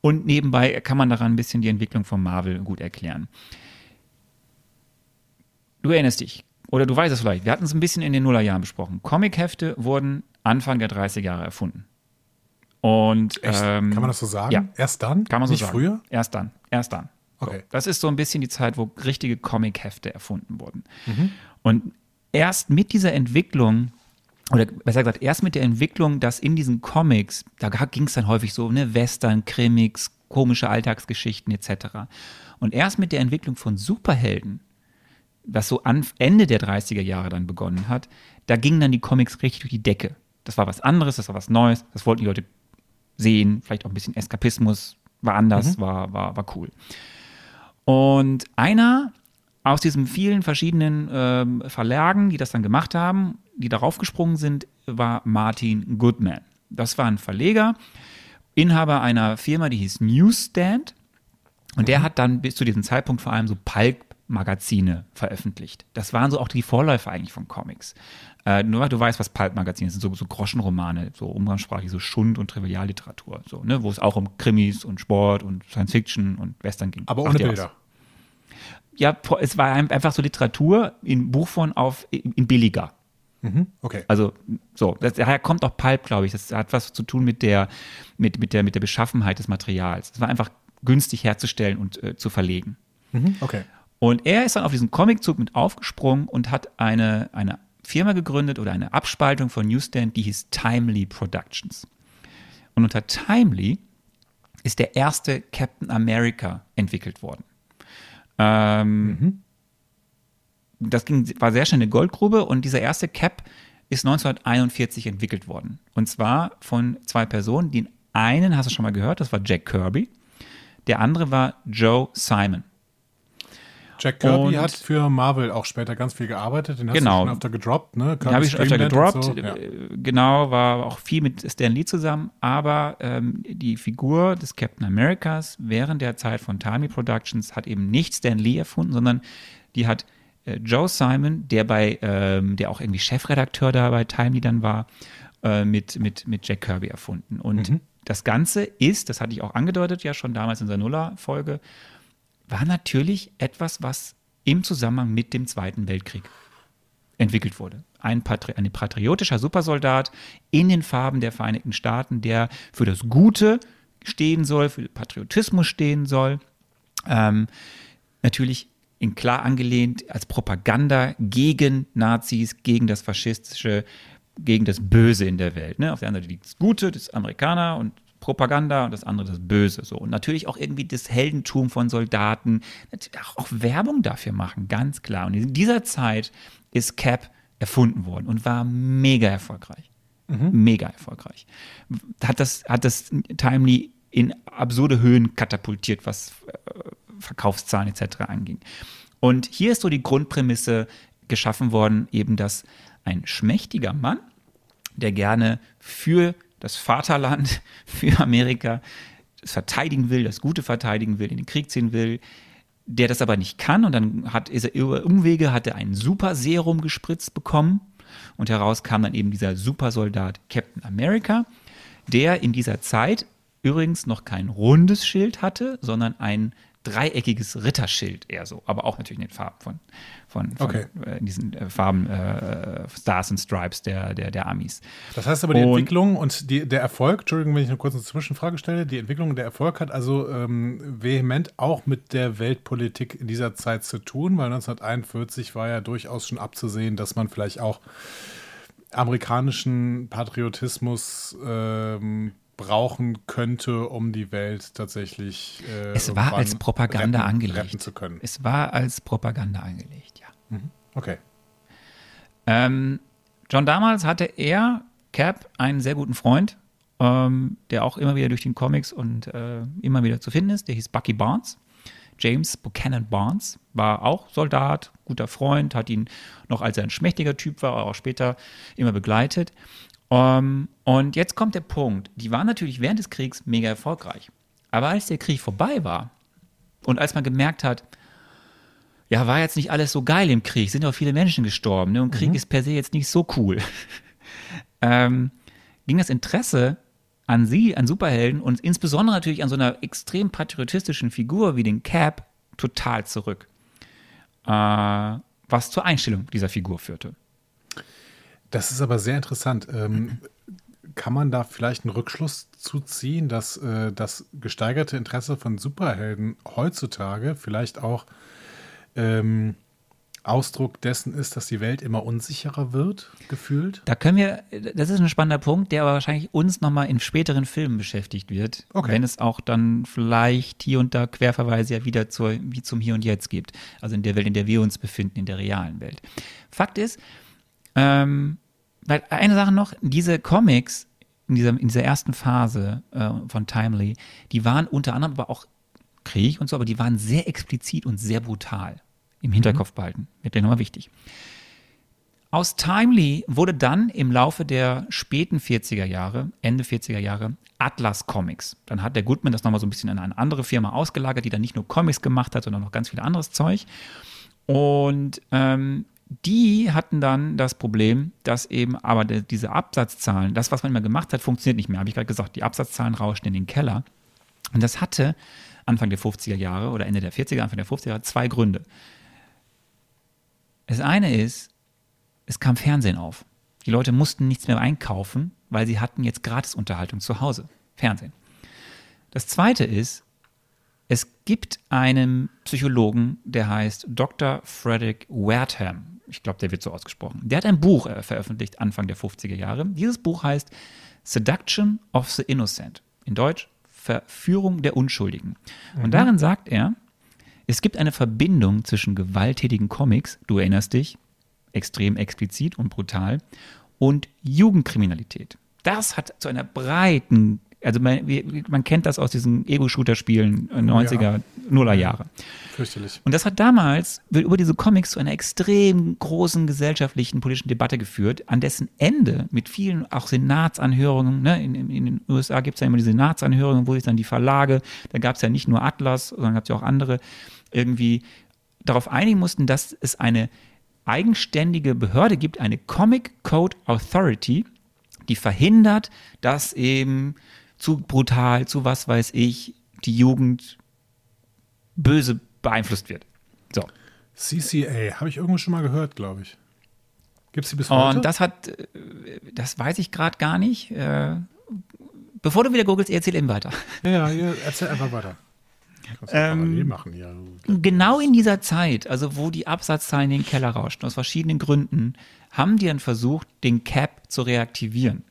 Und nebenbei kann man daran ein bisschen die Entwicklung von Marvel gut erklären. Du erinnerst dich, oder du weißt es vielleicht, wir hatten es ein bisschen in den Nullerjahren besprochen. Comichefte wurden Anfang der 30er Jahre erfunden. Und ähm, kann man das so sagen? Ja. Erst dann? Kann man so Nicht sagen. früher? Erst dann. Erst dann. Okay. So. Das ist so ein bisschen die Zeit, wo richtige Comichefte erfunden wurden. Mhm. Und erst mit dieser Entwicklung oder besser gesagt, erst mit der Entwicklung, dass in diesen Comics, da ging es dann häufig so, ne, Western, Krimis, komische Alltagsgeschichten etc. Und erst mit der Entwicklung von Superhelden was so an Ende der 30er Jahre dann begonnen hat, da gingen dann die Comics richtig durch die Decke. Das war was anderes, das war was Neues, das wollten die Leute sehen, vielleicht auch ein bisschen Eskapismus, war anders, mhm. war, war, war cool. Und einer aus diesen vielen verschiedenen ähm, Verlagen, die das dann gemacht haben, die darauf gesprungen sind, war Martin Goodman. Das war ein Verleger, Inhaber einer Firma, die hieß Newsstand. Und mhm. der hat dann bis zu diesem Zeitpunkt vor allem so Pulp Magazine veröffentlicht. Das waren so auch die Vorläufer eigentlich von Comics. Äh, nur weil du weißt, was Pulp-Magazine sind, so, so Groschenromane, so umgangssprachlich, so Schund- und Trivialliteratur, so, ne, wo es auch um Krimis und Sport und Science-Fiction und Western ging. Aber ohne Bilder. Ja, es war einfach so Literatur in Buchform auf, in billiger. Mhm, okay. Also, so, das, daher kommt auch Pulp, glaube ich. Das hat was zu tun mit der, mit, mit der, mit der Beschaffenheit des Materials. Es war einfach günstig herzustellen und äh, zu verlegen. Mhm, okay. Und er ist dann auf diesen Comiczug mit aufgesprungen und hat eine, eine Firma gegründet oder eine Abspaltung von Newsstand, die hieß Timely Productions. Und unter Timely ist der erste Captain America entwickelt worden. Ähm, mhm. Das ging, war sehr schnell eine Goldgrube und dieser erste Cap ist 1941 entwickelt worden. Und zwar von zwei Personen. Den einen hast du schon mal gehört, das war Jack Kirby. Der andere war Joe Simon. Jack Kirby und hat für Marvel auch später ganz viel gearbeitet. Den hast genau. du schon öfter gedroppt, ne? Den habe ich schon öfter gedroppt. So. Ja. Äh, genau, war auch viel mit Stan Lee zusammen. Aber ähm, die Figur des Captain Americas während der Zeit von Timey Productions hat eben nicht Stan Lee erfunden, sondern die hat äh, Joe Simon, der bei, ähm, der auch irgendwie Chefredakteur da bei Timely dann war, äh, mit, mit, mit Jack Kirby erfunden. Und mhm. das Ganze ist, das hatte ich auch angedeutet ja schon damals in der Nuller-Folge, war natürlich etwas, was im Zusammenhang mit dem Zweiten Weltkrieg entwickelt wurde. ein, Patri ein patriotischer Supersoldat in den Farben der Vereinigten Staaten, der für das Gute stehen soll, für Patriotismus stehen soll. Ähm, natürlich in klar angelehnt als Propaganda gegen Nazis, gegen das faschistische, gegen das Böse in der Welt. Ne? Auf der einen Seite das Gute, das Amerikaner und Propaganda und das andere das Böse. So. Und natürlich auch irgendwie das Heldentum von Soldaten, auch Werbung dafür machen, ganz klar. Und in dieser Zeit ist Cap erfunden worden und war mega erfolgreich. Mhm. Mega erfolgreich. Hat das, hat das Timely in absurde Höhen katapultiert, was äh, Verkaufszahlen etc. anging. Und hier ist so die Grundprämisse geschaffen worden, eben dass ein schmächtiger Mann, der gerne für das Vaterland, [LAUGHS] für Amerika das verteidigen will, das Gute verteidigen will, in den Krieg ziehen will, der das aber nicht kann. Und dann hat er über Umwege hat er ein Super Serum gespritzt bekommen. Und heraus kam dann eben dieser Supersoldat Captain America, der in dieser Zeit übrigens noch kein rundes Schild hatte, sondern ein dreieckiges Ritterschild eher so, aber auch natürlich in den Farben von, von, von okay. äh, in diesen äh, Farben äh, Stars and Stripes der, der, der Amis. Das heißt aber, die und, Entwicklung und die, der Erfolg, Entschuldigung, wenn ich eine kurze Zwischenfrage stelle, die Entwicklung und der Erfolg hat also ähm, vehement auch mit der Weltpolitik in dieser Zeit zu tun, weil 1941 war ja durchaus schon abzusehen, dass man vielleicht auch amerikanischen Patriotismus ähm, brauchen könnte, um die Welt tatsächlich äh, es war als Propaganda retten, angelegt. Retten zu können. Es war als Propaganda angelegt, ja. Mhm. Okay. Ähm, John damals hatte er, Cap, einen sehr guten Freund, ähm, der auch immer wieder durch den Comics und äh, immer wieder zu finden ist. Der hieß Bucky Barnes. James Buchanan Barnes war auch Soldat, guter Freund, hat ihn noch als er ein schmächtiger Typ war, auch später immer begleitet. Um, ähm, und jetzt kommt der Punkt. Die waren natürlich während des Kriegs mega erfolgreich. Aber als der Krieg vorbei war und als man gemerkt hat, ja, war jetzt nicht alles so geil im Krieg, sind auch viele Menschen gestorben ne? und Krieg mhm. ist per se jetzt nicht so cool, [LAUGHS] ähm, ging das Interesse an sie, an Superhelden und insbesondere natürlich an so einer extrem patriotistischen Figur wie den Cap total zurück. Äh, was zur Einstellung dieser Figur führte. Das ist aber sehr interessant. Ähm, kann man da vielleicht einen Rückschluss zu ziehen, dass äh, das gesteigerte Interesse von Superhelden heutzutage vielleicht auch ähm, Ausdruck dessen ist, dass die Welt immer unsicherer wird, gefühlt? Da können wir, das ist ein spannender Punkt, der aber wahrscheinlich uns nochmal in späteren Filmen beschäftigt wird, okay. wenn es auch dann vielleicht hier und da Querverweise ja wieder zur, wie zum Hier und Jetzt gibt. Also in der Welt, in der wir uns befinden, in der realen Welt. Fakt ist, ähm, weil eine Sache noch, diese Comics in dieser, in dieser ersten Phase äh, von Timely, die waren unter anderem aber auch Krieg und so, aber die waren sehr explizit und sehr brutal im Hinterkopf mhm. behalten. Wird dir nochmal wichtig. Aus Timely wurde dann im Laufe der späten 40er Jahre, Ende 40er Jahre, Atlas Comics. Dann hat der Goodman das nochmal so ein bisschen an eine andere Firma ausgelagert, die dann nicht nur Comics gemacht hat, sondern noch ganz viel anderes Zeug. Und ähm, die hatten dann das Problem, dass eben aber de, diese Absatzzahlen, das, was man immer gemacht hat, funktioniert nicht mehr. Habe ich gerade gesagt, die Absatzzahlen rauschten in den Keller. Und das hatte Anfang der 50er Jahre oder Ende der 40er, Anfang der 50er Jahre zwei Gründe. Das eine ist, es kam Fernsehen auf. Die Leute mussten nichts mehr einkaufen, weil sie hatten jetzt Gratisunterhaltung zu Hause. Fernsehen. Das zweite ist, es gibt einen Psychologen, der heißt Dr. Frederick Wertham ich glaube, der wird so ausgesprochen. Der hat ein Buch äh, veröffentlicht Anfang der 50er Jahre. Dieses Buch heißt Seduction of the Innocent. In Deutsch Verführung der Unschuldigen. Mhm. Und darin sagt er, es gibt eine Verbindung zwischen gewalttätigen Comics, du erinnerst dich, extrem explizit und brutal, und Jugendkriminalität. Das hat zu einer breiten also man, man kennt das aus diesen Ego-Shooter-Spielen 90er, ja. Nuller Jahre. Fürchterlich. Und das hat damals über diese Comics zu einer extrem großen gesellschaftlichen, politischen Debatte geführt, an dessen Ende mit vielen auch Senatsanhörungen, ne, in, in, den USA gibt es ja immer diese Senatsanhörungen, wo sich dann die Verlage, da gab es ja nicht nur Atlas, sondern gab es ja auch andere, irgendwie darauf einigen mussten, dass es eine eigenständige Behörde gibt, eine Comic Code Authority, die verhindert, dass eben zu brutal, zu was weiß ich, die Jugend böse beeinflusst wird. So. CCA, habe ich irgendwo schon mal gehört, glaube ich. Gibt es die bis heute? Und das hat, äh, das weiß ich gerade gar nicht. Äh, bevor du wieder googelst, erzähl eben weiter. [LAUGHS] Ja, ja, erzähl einfach weiter. Ähm, machen, ja. Genau in dieser Zeit, also wo die Absatzzahlen in den Keller rauschten, aus verschiedenen Gründen, haben die dann versucht, den Cap zu reaktivieren.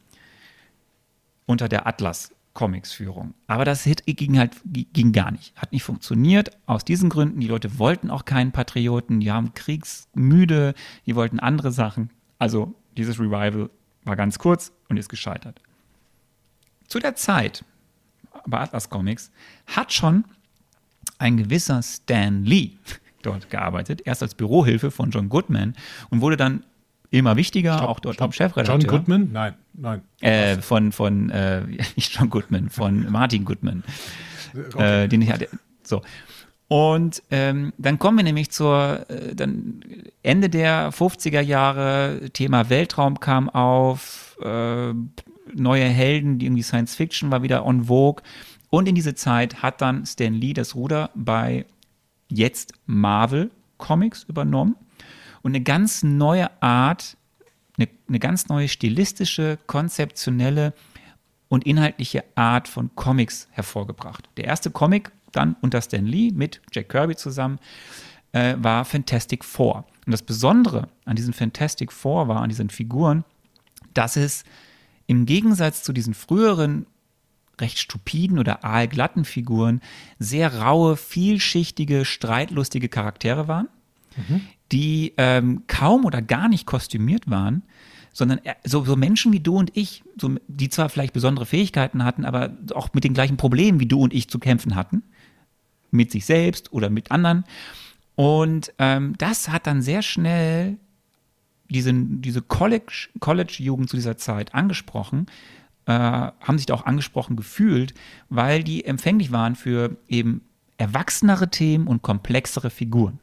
Unter der Atlas Comics-Führung. Aber das Hit ging halt ging gar nicht. Hat nicht funktioniert. Aus diesen Gründen, die Leute wollten auch keinen Patrioten, die haben kriegsmüde, die wollten andere Sachen. Also dieses Revival war ganz kurz und ist gescheitert. Zu der Zeit bei Atlas Comics hat schon ein gewisser Stan Lee [LAUGHS] dort gearbeitet, erst als Bürohilfe von John Goodman und wurde dann immer wichtiger, stopp, auch dort stopp. Chefredakteur. John Goodman? Nein, nein. Äh, von, von äh, [LAUGHS] nicht John Goodman, von Martin Goodman. Okay. Äh, den ich hatte. So. Und ähm, dann kommen wir nämlich zur äh, dann Ende der 50er Jahre, Thema Weltraum kam auf, äh, neue Helden, die irgendwie Science Fiction war wieder on vogue. Und in diese Zeit hat dann Stan Lee das Ruder bei jetzt Marvel Comics übernommen und eine ganz neue Art, eine, eine ganz neue stilistische, konzeptionelle und inhaltliche Art von Comics hervorgebracht. Der erste Comic dann unter Stan Lee mit Jack Kirby zusammen äh, war Fantastic Four. Und das Besondere an diesen Fantastic Four war, an diesen Figuren, dass es im Gegensatz zu diesen früheren recht stupiden oder aalglatten Figuren sehr raue, vielschichtige, streitlustige Charaktere waren, mhm. Die ähm, kaum oder gar nicht kostümiert waren, sondern so, so, Menschen wie du und ich, so, die zwar vielleicht besondere Fähigkeiten hatten, aber auch mit den gleichen Problemen wie du und ich zu kämpfen hatten, mit sich selbst oder mit anderen. Und ähm, das hat dann sehr schnell diese, diese College-Jugend College zu dieser Zeit angesprochen, äh, haben sich da auch angesprochen gefühlt, weil die empfänglich waren für eben erwachsenere Themen und komplexere Figuren.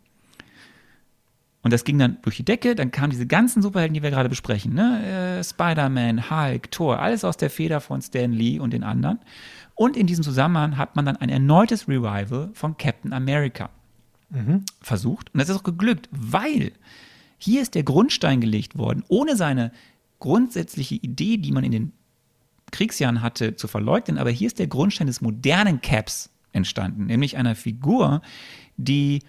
Und das ging dann durch die Decke, dann kamen diese ganzen Superhelden, die wir gerade besprechen, ne? äh, Spider-Man, Hulk, Thor, alles aus der Feder von Stan Lee und den anderen. Und in diesem Zusammenhang hat man dann ein erneutes Revival von Captain America mhm. versucht. Und das ist auch geglückt, weil hier ist der Grundstein gelegt worden, ohne seine grundsätzliche Idee, die man in den Kriegsjahren hatte, zu verleugnen. Aber hier ist der Grundstein des modernen Caps entstanden, nämlich einer Figur, die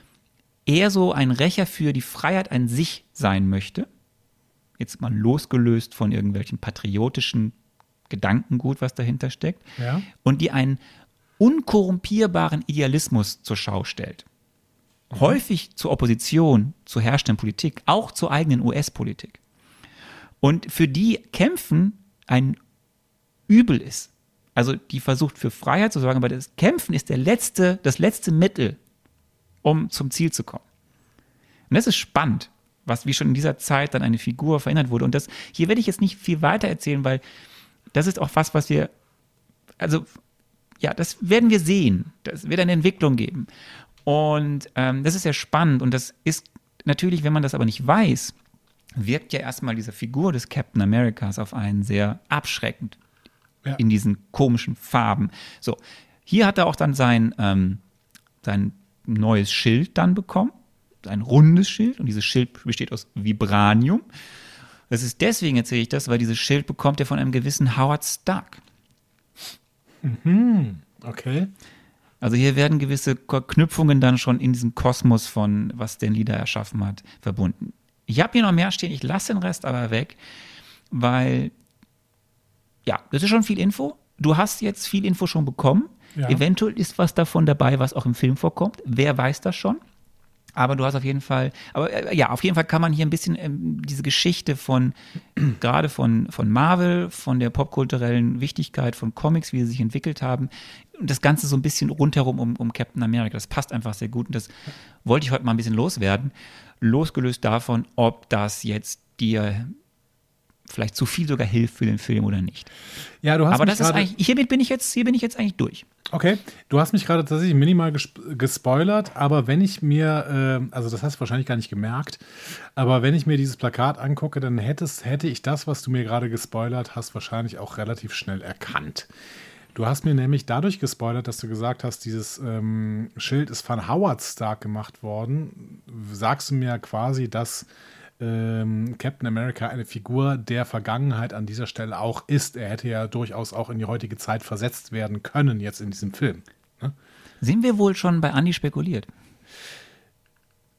eher so ein Rächer für die Freiheit an sich sein möchte. Jetzt mal losgelöst von irgendwelchen patriotischen Gedankengut, was dahinter steckt. Ja. Und die einen unkorrumpierbaren Idealismus zur Schau stellt. Mhm. Häufig zur Opposition zur herrschenden Politik, auch zur eigenen US-Politik. Und für die Kämpfen ein Übel ist. Also die versucht für Freiheit zu sorgen, aber das Kämpfen ist der letzte, das letzte Mittel, um zum Ziel zu kommen. Und das ist spannend, was wie schon in dieser Zeit dann eine Figur verändert wurde. Und das hier werde ich jetzt nicht viel weiter erzählen, weil das ist auch was, was wir, also ja, das werden wir sehen. Das wird eine Entwicklung geben. Und ähm, das ist sehr spannend. Und das ist natürlich, wenn man das aber nicht weiß, wirkt ja erstmal diese Figur des Captain Americas auf einen sehr abschreckend ja. in diesen komischen Farben. So, hier hat er auch dann sein, ähm, sein neues Schild dann bekommen, ein rundes Schild und dieses Schild besteht aus Vibranium. Das ist deswegen erzähle ich das, weil dieses Schild bekommt er von einem gewissen Howard Stark. Mhm. Okay. Also hier werden gewisse Knüpfungen dann schon in diesem Kosmos von, was der Lieder erschaffen hat, verbunden. Ich habe hier noch mehr stehen, ich lasse den Rest aber weg, weil ja, das ist schon viel Info. Du hast jetzt viel Info schon bekommen. Ja. Eventuell ist was davon dabei, was auch im Film vorkommt. Wer weiß das schon? Aber du hast auf jeden Fall, aber äh, ja, auf jeden Fall kann man hier ein bisschen ähm, diese Geschichte von, [CLEARS THROAT] gerade von, von Marvel, von der popkulturellen Wichtigkeit von Comics, wie sie sich entwickelt haben, und das Ganze so ein bisschen rundherum um, um Captain America. Das passt einfach sehr gut und das wollte ich heute mal ein bisschen loswerden. Losgelöst davon, ob das jetzt dir vielleicht zu viel sogar hilft für den Film oder nicht. Ja, du hast Aber das ist eigentlich, hiermit bin ich jetzt, hier bin ich jetzt eigentlich durch. Okay, du hast mich gerade tatsächlich minimal gespoilert, aber wenn ich mir, äh, also das hast du wahrscheinlich gar nicht gemerkt, aber wenn ich mir dieses Plakat angucke, dann hättest, hätte ich das, was du mir gerade gespoilert hast, wahrscheinlich auch relativ schnell erkannt. Du hast mir nämlich dadurch gespoilert, dass du gesagt hast, dieses ähm, Schild ist von Howard Stark gemacht worden. Sagst du mir quasi, dass ähm, Captain America eine Figur der Vergangenheit an dieser Stelle auch ist. Er hätte ja durchaus auch in die heutige Zeit versetzt werden können, jetzt in diesem Film. Ne? Sind wir wohl schon bei Andy spekuliert?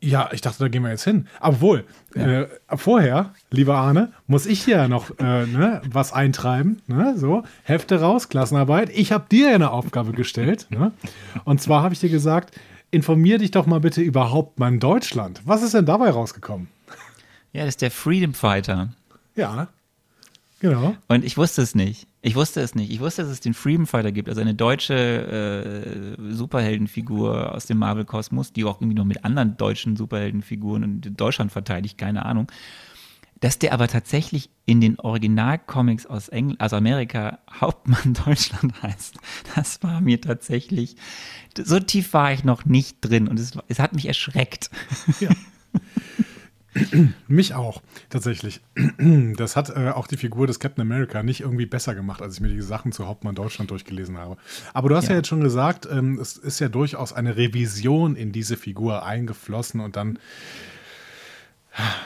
Ja, ich dachte, da gehen wir jetzt hin. Obwohl, ja. äh, vorher, lieber Arne, muss ich hier noch äh, ne, was eintreiben. Ne? So, Hefte raus, Klassenarbeit. Ich habe dir eine Aufgabe gestellt. Ne? Und zwar habe ich dir gesagt, informier dich doch mal bitte über Hauptmann Deutschland. Was ist denn dabei rausgekommen? Ja, das ist der Freedom Fighter. Ja, genau. Und ich wusste es nicht. Ich wusste es nicht. Ich wusste, dass es den Freedom Fighter gibt, also eine deutsche äh, Superheldenfigur aus dem Marvel-Kosmos, die auch irgendwie noch mit anderen deutschen Superheldenfiguren in Deutschland verteidigt, keine Ahnung. Dass der aber tatsächlich in den Originalcomics aus Engl also Amerika [LAUGHS] Hauptmann Deutschland heißt, das war mir tatsächlich, so tief war ich noch nicht drin und es, es hat mich erschreckt. Ja. [LAUGHS] [CLEARS THROAT] Mich auch, tatsächlich. [CLEARS THROAT] Das hat äh, auch die Figur des Captain America nicht irgendwie besser gemacht, als ich mir die Sachen zu Hauptmann Deutschland durchgelesen habe. Aber du hast ja, ja jetzt schon gesagt, ähm, es ist ja durchaus eine Revision in diese Figur eingeflossen und dann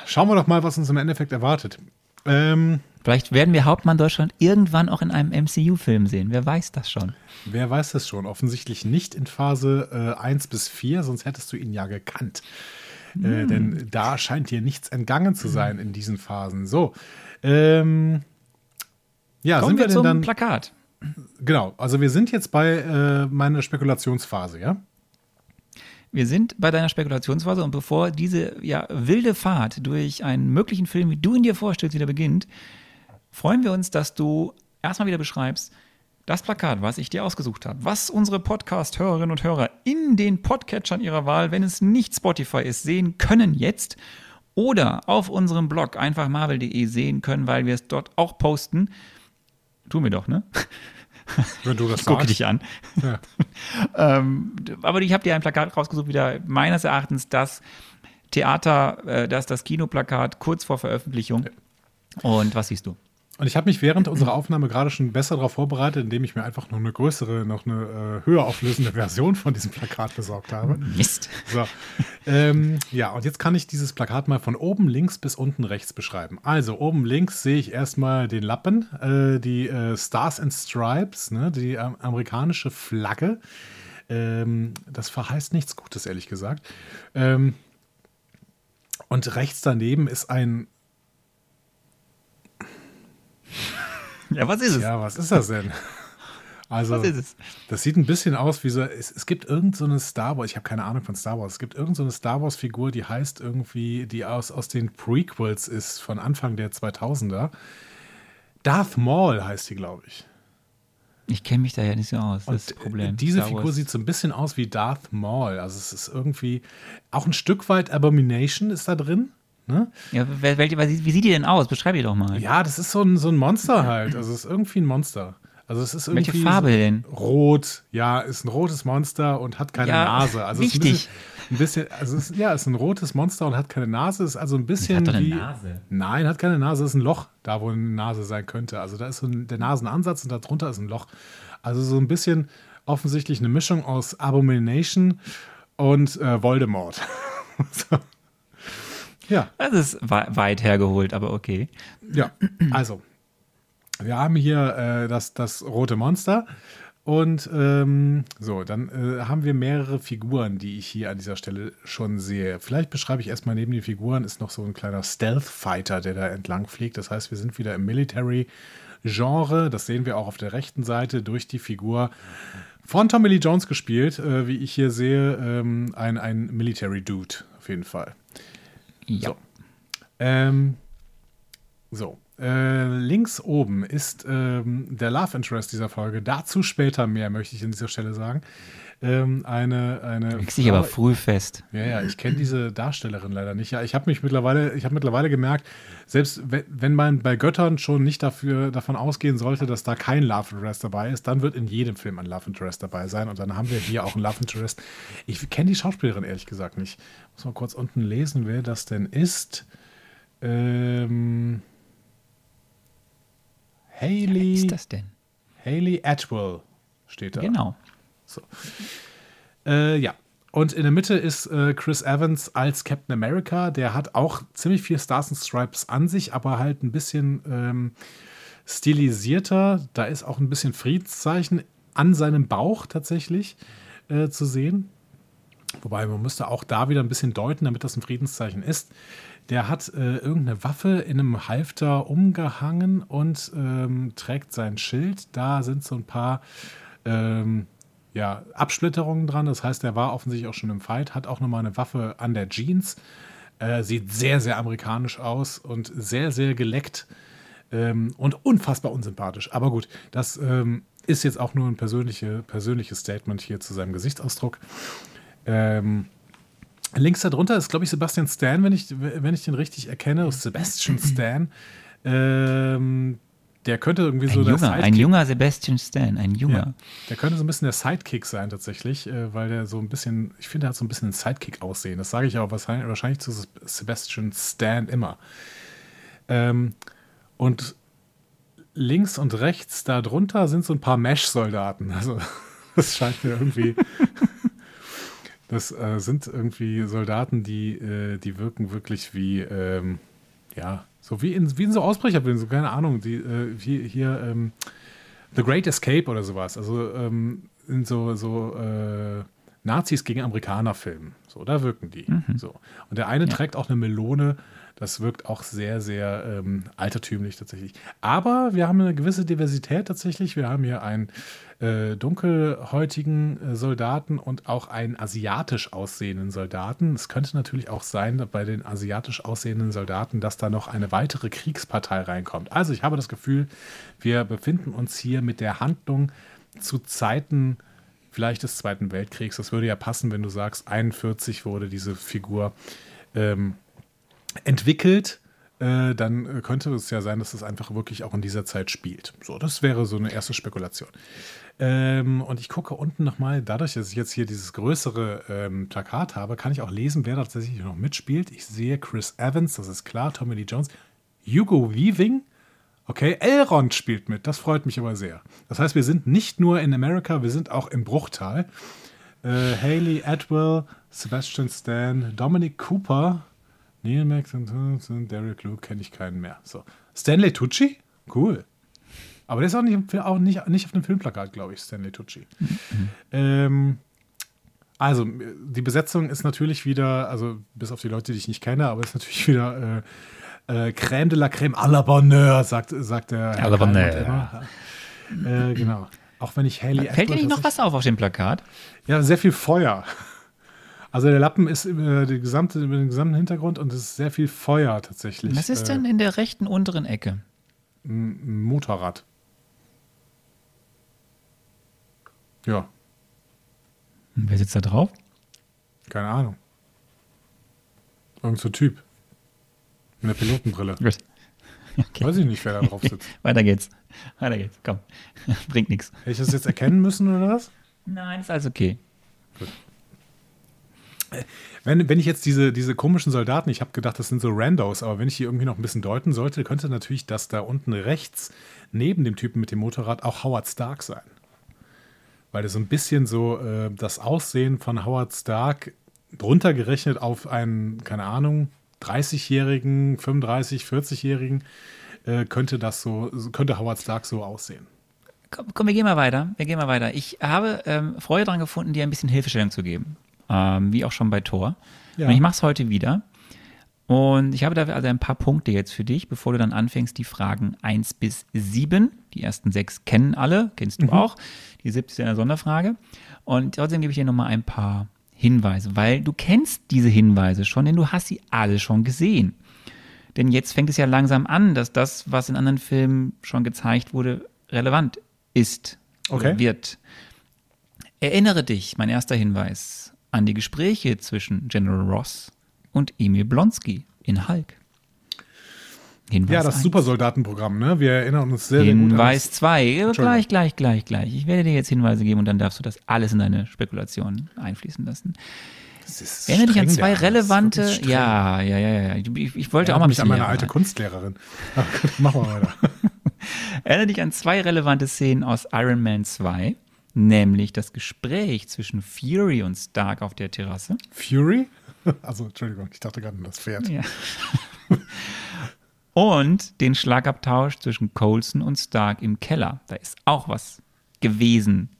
schauen wir doch mal, was uns im Endeffekt erwartet. Ähm, Vielleicht werden wir Hauptmann Deutschland irgendwann auch in einem MCU-Film sehen. Wer weiß das schon? Wer weiß das schon? Offensichtlich nicht in Phase äh, 1 bis 4, sonst hättest du ihn ja gekannt. Äh, denn da scheint dir nichts entgangen zu sein in diesen Phasen. So. Ähm, ja, Kommen sind wir, wir zum dann. Plakat. Genau, also wir sind jetzt bei äh, meiner Spekulationsphase, ja? Wir sind bei deiner Spekulationsphase und bevor diese ja, wilde Fahrt durch einen möglichen Film, wie du ihn dir vorstellst, wieder beginnt, freuen wir uns, dass du erstmal wieder beschreibst, das Plakat, was ich dir ausgesucht habe, was unsere Podcast-Hörerinnen und Hörer in den Podcatchern ihrer Wahl, wenn es nicht Spotify ist, sehen können jetzt oder auf unserem Blog einfach marvel.de sehen können, weil wir es dort auch posten. Tun wir doch, ne? Wenn du das ich gucke dich an. Ja. [LAUGHS] ähm, aber ich habe dir ein Plakat rausgesucht, wieder meines Erachtens das Theater, äh, das das Kinoplakat kurz vor Veröffentlichung. Und was siehst du? Und ich habe mich während unserer Aufnahme gerade schon besser darauf vorbereitet, indem ich mir einfach noch eine größere, noch eine äh, höher auflösende [LAUGHS] Version von diesem Plakat besorgt habe. Mist. So. Ähm, ja, und jetzt kann ich dieses Plakat mal von oben links bis unten rechts beschreiben. Also oben links sehe ich erstmal den Lappen, äh, die äh, Stars and Stripes, ne, die äh, amerikanische Flagge. Ähm, das verheißt nichts Gutes, ehrlich gesagt. Ähm, und rechts daneben ist ein [LAUGHS] Ja, was ist es? Ja, was ist das denn? [LAUGHS] Also, was ist es? das sieht ein bisschen aus wie so, es, es gibt irgendeine so Star Wars, ich habe keine Ahnung von Star Wars, es gibt irgendeine so Star Wars Figur, die heißt irgendwie, die aus, aus den Prequels ist, von Anfang der 2000er. Darth Maul heißt die, glaube ich. Ich kenne mich da ja nicht so aus, das ist das Problem. Diese Star Figur Wars. sieht so ein bisschen aus wie Darth Maul. Also es ist irgendwie auch ein Stück weit Abomination ist da drin. Ne? Ja, wie sieht die denn aus? Beschreib die doch mal. Ja, das ist so ein, so ein Monster halt. Also es ist irgendwie ein Monster. Also es ist irgendwie Welche Farbe denn? Rot, ja, ist ein rotes Monster und hat keine ja, Nase. Also wichtig. Ein bisschen, ein bisschen, also es ist, ja, ist ein rotes Monster und hat keine Nase. Ist also ein bisschen hat doch eine wie, Nase. Nein, hat keine Nase. Ist ein Loch, da wo eine Nase sein könnte. Also da ist so ein, der Nasenansatz und darunter ist ein Loch. Also so ein bisschen offensichtlich eine Mischung aus Abomination und äh, Voldemort. [LAUGHS] so. Ja. Das ist weit hergeholt, aber okay. Ja, also, wir haben hier äh, das, das rote Monster. Und ähm, so, dann äh, haben wir mehrere Figuren, die ich hier an dieser Stelle schon sehe. Vielleicht beschreibe ich erstmal neben den Figuren ist noch so ein kleiner Stealth-Fighter, der da entlang fliegt. Das heißt, wir sind wieder im Military-Genre. Das sehen wir auch auf der rechten Seite durch die Figur von Tommy Lee Jones gespielt, äh, wie ich hier sehe, ähm, ein, ein Military-Dude auf jeden Fall. Ja. So. Ähm, so. Äh, links oben ist ähm, der Love Interest dieser Folge. Dazu später mehr, möchte ich an dieser Stelle sagen. Ähm, eine, eine. Du dich aber früh fest. Ja, ja, ich kenne diese Darstellerin leider nicht. Ja, ich habe mich mittlerweile, ich habe mittlerweile gemerkt, selbst wenn, wenn man bei Göttern schon nicht dafür, davon ausgehen sollte, dass da kein Love Interest dabei ist, dann wird in jedem Film ein Love Interest dabei sein. Und dann haben wir hier auch ein Love Interest. Ich kenne die Schauspielerin ehrlich gesagt nicht. Muss mal kurz unten lesen, wer das denn ist. Ähm. Haley. Wer ist das denn? Haley Atwell steht da. Genau. So. Äh, ja. und in der Mitte ist äh, Chris Evans als Captain America. Der hat auch ziemlich viel Stars and Stripes an sich, aber halt ein bisschen ähm, stilisierter. Da ist auch ein bisschen Friedenszeichen an seinem Bauch tatsächlich äh, zu sehen. Wobei man müsste auch da wieder ein bisschen deuten, damit das ein Friedenszeichen ist. Der hat äh, irgendeine Waffe in einem Halfter umgehangen und ähm, trägt sein Schild. Da sind so ein paar ähm, ja, Absplitterungen dran. Das heißt, er war offensichtlich auch schon im Fight, hat auch nochmal eine Waffe an der Jeans. Äh, sieht sehr, sehr amerikanisch aus und sehr, sehr geleckt ähm, und unfassbar unsympathisch. Aber gut, das ähm, ist jetzt auch nur ein persönliche, persönliches Statement hier zu seinem Gesichtsausdruck. Ähm, links darunter ist, glaube ich, Sebastian Stan, wenn ich, wenn ich den richtig erkenne. Sebastian Stan. Ähm, der könnte irgendwie ein so junger, der Ein junger Sebastian Stan, ein junger. Ja, der könnte so ein bisschen der Sidekick sein tatsächlich, äh, weil der so ein bisschen, ich finde, er hat so ein bisschen ein Sidekick-Aussehen. Das sage ich auch wahrscheinlich, wahrscheinlich zu Sebastian Stan immer. Ähm, und links und rechts darunter sind so ein paar Mesh-Soldaten. Also [LAUGHS] das scheint mir irgendwie [LAUGHS] Das äh, sind irgendwie Soldaten, die, äh, die wirken wirklich wie, ähm, ja, so wie in, wie in so Ausbrecherfilmen, so keine Ahnung, die, äh, wie hier ähm, The Great Escape oder sowas. Also ähm, in so, so äh, Nazis gegen Amerikaner-Filmen. So, da wirken die. Mhm. So. Und der eine ja. trägt auch eine Melone das wirkt auch sehr, sehr ähm, altertümlich tatsächlich. Aber wir haben eine gewisse Diversität tatsächlich. Wir haben hier einen äh, dunkelhäutigen äh, Soldaten und auch einen asiatisch aussehenden Soldaten. Es könnte natürlich auch sein, bei den asiatisch aussehenden Soldaten, dass da noch eine weitere Kriegspartei reinkommt. Also ich habe das Gefühl, wir befinden uns hier mit der Handlung zu Zeiten vielleicht des Zweiten Weltkriegs. Das würde ja passen, wenn du sagst, 41 wurde diese Figur ähm, entwickelt, äh, dann könnte es ja sein, dass es einfach wirklich auch in dieser Zeit spielt. So, das wäre so eine erste Spekulation. Ähm, und ich gucke unten nochmal, dadurch, dass ich jetzt hier dieses größere ähm, Plakat habe, kann ich auch lesen, wer tatsächlich noch mitspielt. Ich sehe Chris Evans, das ist klar, Tommy Lee Jones, Hugo Weaving, okay, Elrond spielt mit, das freut mich aber sehr. Das heißt, wir sind nicht nur in Amerika, wir sind auch im Bruchtal. Äh, Haley Atwell, Sebastian Stan, Dominic Cooper, Neil Max und Derek Luke kenne ich keinen mehr. So. Stanley Tucci? Cool. Aber der ist auch nicht, auch nicht, nicht auf dem Filmplakat, glaube ich, Stanley Tucci. Mhm. Ähm, also, die Besetzung ist natürlich wieder, also bis auf die Leute, die ich nicht kenne, aber ist natürlich [LAUGHS] wieder äh, äh, Crème de la Crème à la Bonheur, sagt, sagt der Herr à la Bonheur. Äh, genau. Auch wenn ich Haley Fällt dir nicht noch was auf auf dem Plakat? Ja, sehr viel Feuer. Also der Lappen ist über, die gesamte, über den gesamten Hintergrund und es ist sehr viel Feuer tatsächlich. Was ist denn in der rechten unteren Ecke? Ein Motorrad. Ja. Und wer sitzt da drauf? Keine Ahnung. Irgend so Typ. Mit einer Pilotenbrille. Gut. Okay. Weiß ich nicht, wer da drauf sitzt. [LAUGHS] Weiter geht's. Weiter geht's. Komm. [LAUGHS] Bringt nichts. Hätte ich das jetzt erkennen müssen oder was? Nein, ist alles okay. Gut. Wenn, wenn ich jetzt diese, diese komischen Soldaten, ich habe gedacht, das sind so Randos, aber wenn ich die irgendwie noch ein bisschen deuten sollte, könnte natürlich das da unten rechts neben dem Typen mit dem Motorrad auch Howard Stark sein. Weil das so ein bisschen so äh, das Aussehen von Howard Stark drunter gerechnet auf einen, keine Ahnung, 30-Jährigen, 35, 40-Jährigen, äh, könnte das so, könnte Howard Stark so aussehen. Komm, komm, wir gehen mal weiter. Wir gehen mal weiter. Ich habe ähm, Freude daran gefunden, dir ein bisschen Hilfestellung zu geben ähm, wie auch schon bei Tor. Ja. Und ich mache es heute wieder. Und ich habe dafür also ein paar Punkte jetzt für dich, bevor du dann anfängst, die Fragen 1 bis 7. Die ersten sechs kennen alle, kennst du mhm. auch. Die siebte ist eine Sonderfrage. Und trotzdem gebe ich dir nochmal ein paar Hinweise, weil du kennst diese Hinweise schon, denn du hast sie alle schon gesehen. Denn jetzt fängt es ja langsam an, dass das, was in anderen Filmen schon gezeigt wurde, relevant ist okay. wird. Erinnere dich, mein erster Hinweis, an die Gespräche zwischen General Ross und Emil Blonsky in Hulk. Hinweis ja, das 1. Supersoldatenprogramm, ne? Wir erinnern uns sehr, sehr gut Hinweis 2. Gleich, gleich, gleich, gleich. Ich werde dir jetzt Hinweise geben und dann darfst du das alles in deine Spekulationen einfließen lassen. Erinnere dich an zwei relevante. Ja, ja, ja, ja. Ich, ich wollte ja, auch mal ein bisschen. an meine alte Kunstlehrerin. [LAUGHS] Mach mal weiter. [LAUGHS] Erinnere dich an zwei relevante Szenen aus Iron Man 2 nämlich das Gespräch zwischen Fury und Stark auf der Terrasse. Fury? [LAUGHS] Also, Entschuldigung, ich dachte gerade an das Pferd. Ja. [LAUGHS] und den Schlagabtausch zwischen Colson und Stark im Keller. Da ist auch was gewesen.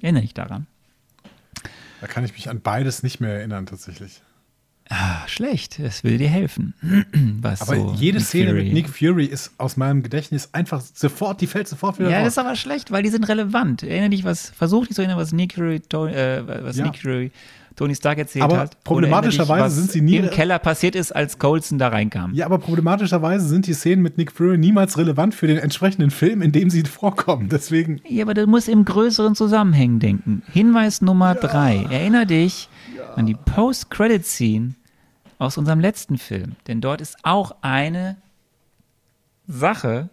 Erinnere ich daran. Da kann ich mich an beides nicht mehr erinnern, tatsächlich. Ah, schlecht, es will dir helfen. [CLEARS THROAT] Was aber so jede Szene Fury. mit Nick Fury ist aus meinem Gedächtnis einfach sofort, die fällt sofort wieder Ja, raus. das ist aber schlecht, weil die sind relevant. Erinnere dich, was, versuch dich zu erinnern, was Nick Fury, äh, was ja. Nick Fury Tony Stark erzählt aber hat. Problematischerweise sind sie nie. Im Keller passiert ist, als Colson da reinkam. Ja, aber problematischerweise sind die Szenen mit Nick Fury niemals relevant für den entsprechenden Film, in dem sie [LAUGHS] vorkommen. Deswegen. Ja, aber du musst im größeren Zusammenhang denken. Hinweis Nummer ja. drei. Erinner dich ja. an die Post-Credit-Scene aus unserem letzten Film. Denn dort ist auch eine Sache,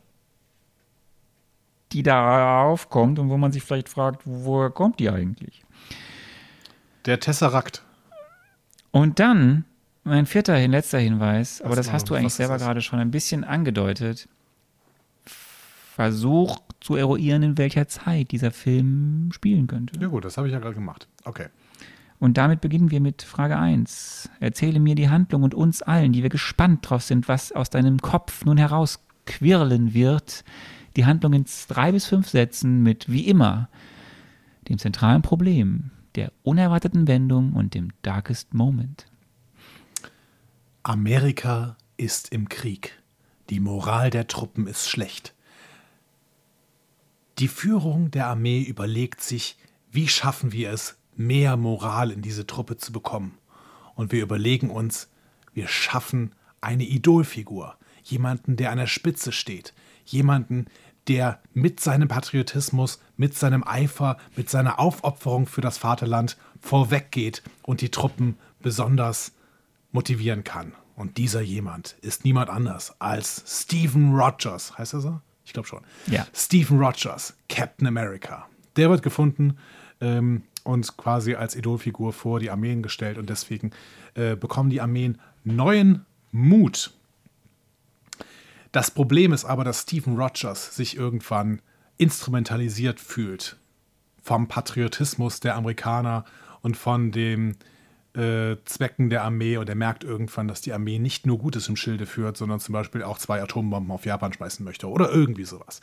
die da aufkommt und wo man sich vielleicht fragt, woher kommt die eigentlich? Der Tesserakt. Und dann, mein vierter, letzter Hinweis, aber das, das hast du eigentlich selber gerade schon ein bisschen angedeutet. Versuch zu eruieren, in welcher Zeit dieser Film spielen könnte. Ja gut, das habe ich ja gerade gemacht. Okay. Und damit beginnen wir mit Frage 1. Erzähle mir die Handlung und uns allen, die wir gespannt drauf sind, was aus deinem Kopf nun herausquirlen wird. Die Handlung in drei bis fünf Sätzen mit, wie immer, dem zentralen Problem, der unerwarteten Wendung und dem Darkest Moment. Amerika ist im Krieg. Die Moral der Truppen ist schlecht. Die Führung der Armee überlegt sich, wie schaffen wir es, mehr Moral in diese Truppe zu bekommen. Und wir überlegen uns, wir schaffen eine Idolfigur, jemanden, der an der Spitze steht, jemanden, der mit seinem Patriotismus, mit seinem Eifer, mit seiner Aufopferung für das Vaterland vorweggeht und die Truppen besonders motivieren kann. Und dieser jemand ist niemand anders als Stephen Rogers. Heißt er so? Ich glaube schon. Ja. Stephen Rogers, Captain America. Der wird gefunden ähm, und quasi als Idolfigur vor die Armeen gestellt und deswegen äh, bekommen die Armeen neuen Mut. Das Problem ist aber, dass Stephen Rogers sich irgendwann instrumentalisiert fühlt vom Patriotismus der Amerikaner und von den äh, Zwecken der Armee und er merkt irgendwann, dass die Armee nicht nur Gutes im Schilde führt, sondern zum Beispiel auch zwei Atombomben auf Japan schmeißen möchte oder irgendwie sowas.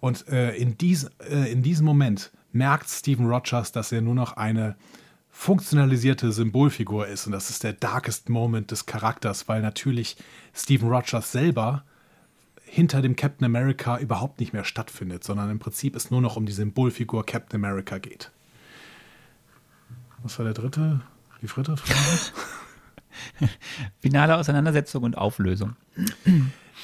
Und äh, in, dies, äh, in diesem Moment merkt Stephen Rogers, dass er nur noch eine funktionalisierte Symbolfigur ist. Und das ist der darkest Moment des Charakters, weil natürlich Stephen Rogers selber hinter dem Captain America überhaupt nicht mehr stattfindet, sondern im Prinzip es nur noch um die Symbolfigur Captain America geht. Was war der dritte? Die dritte Frage? [LAUGHS] Finale Auseinandersetzung und Auflösung.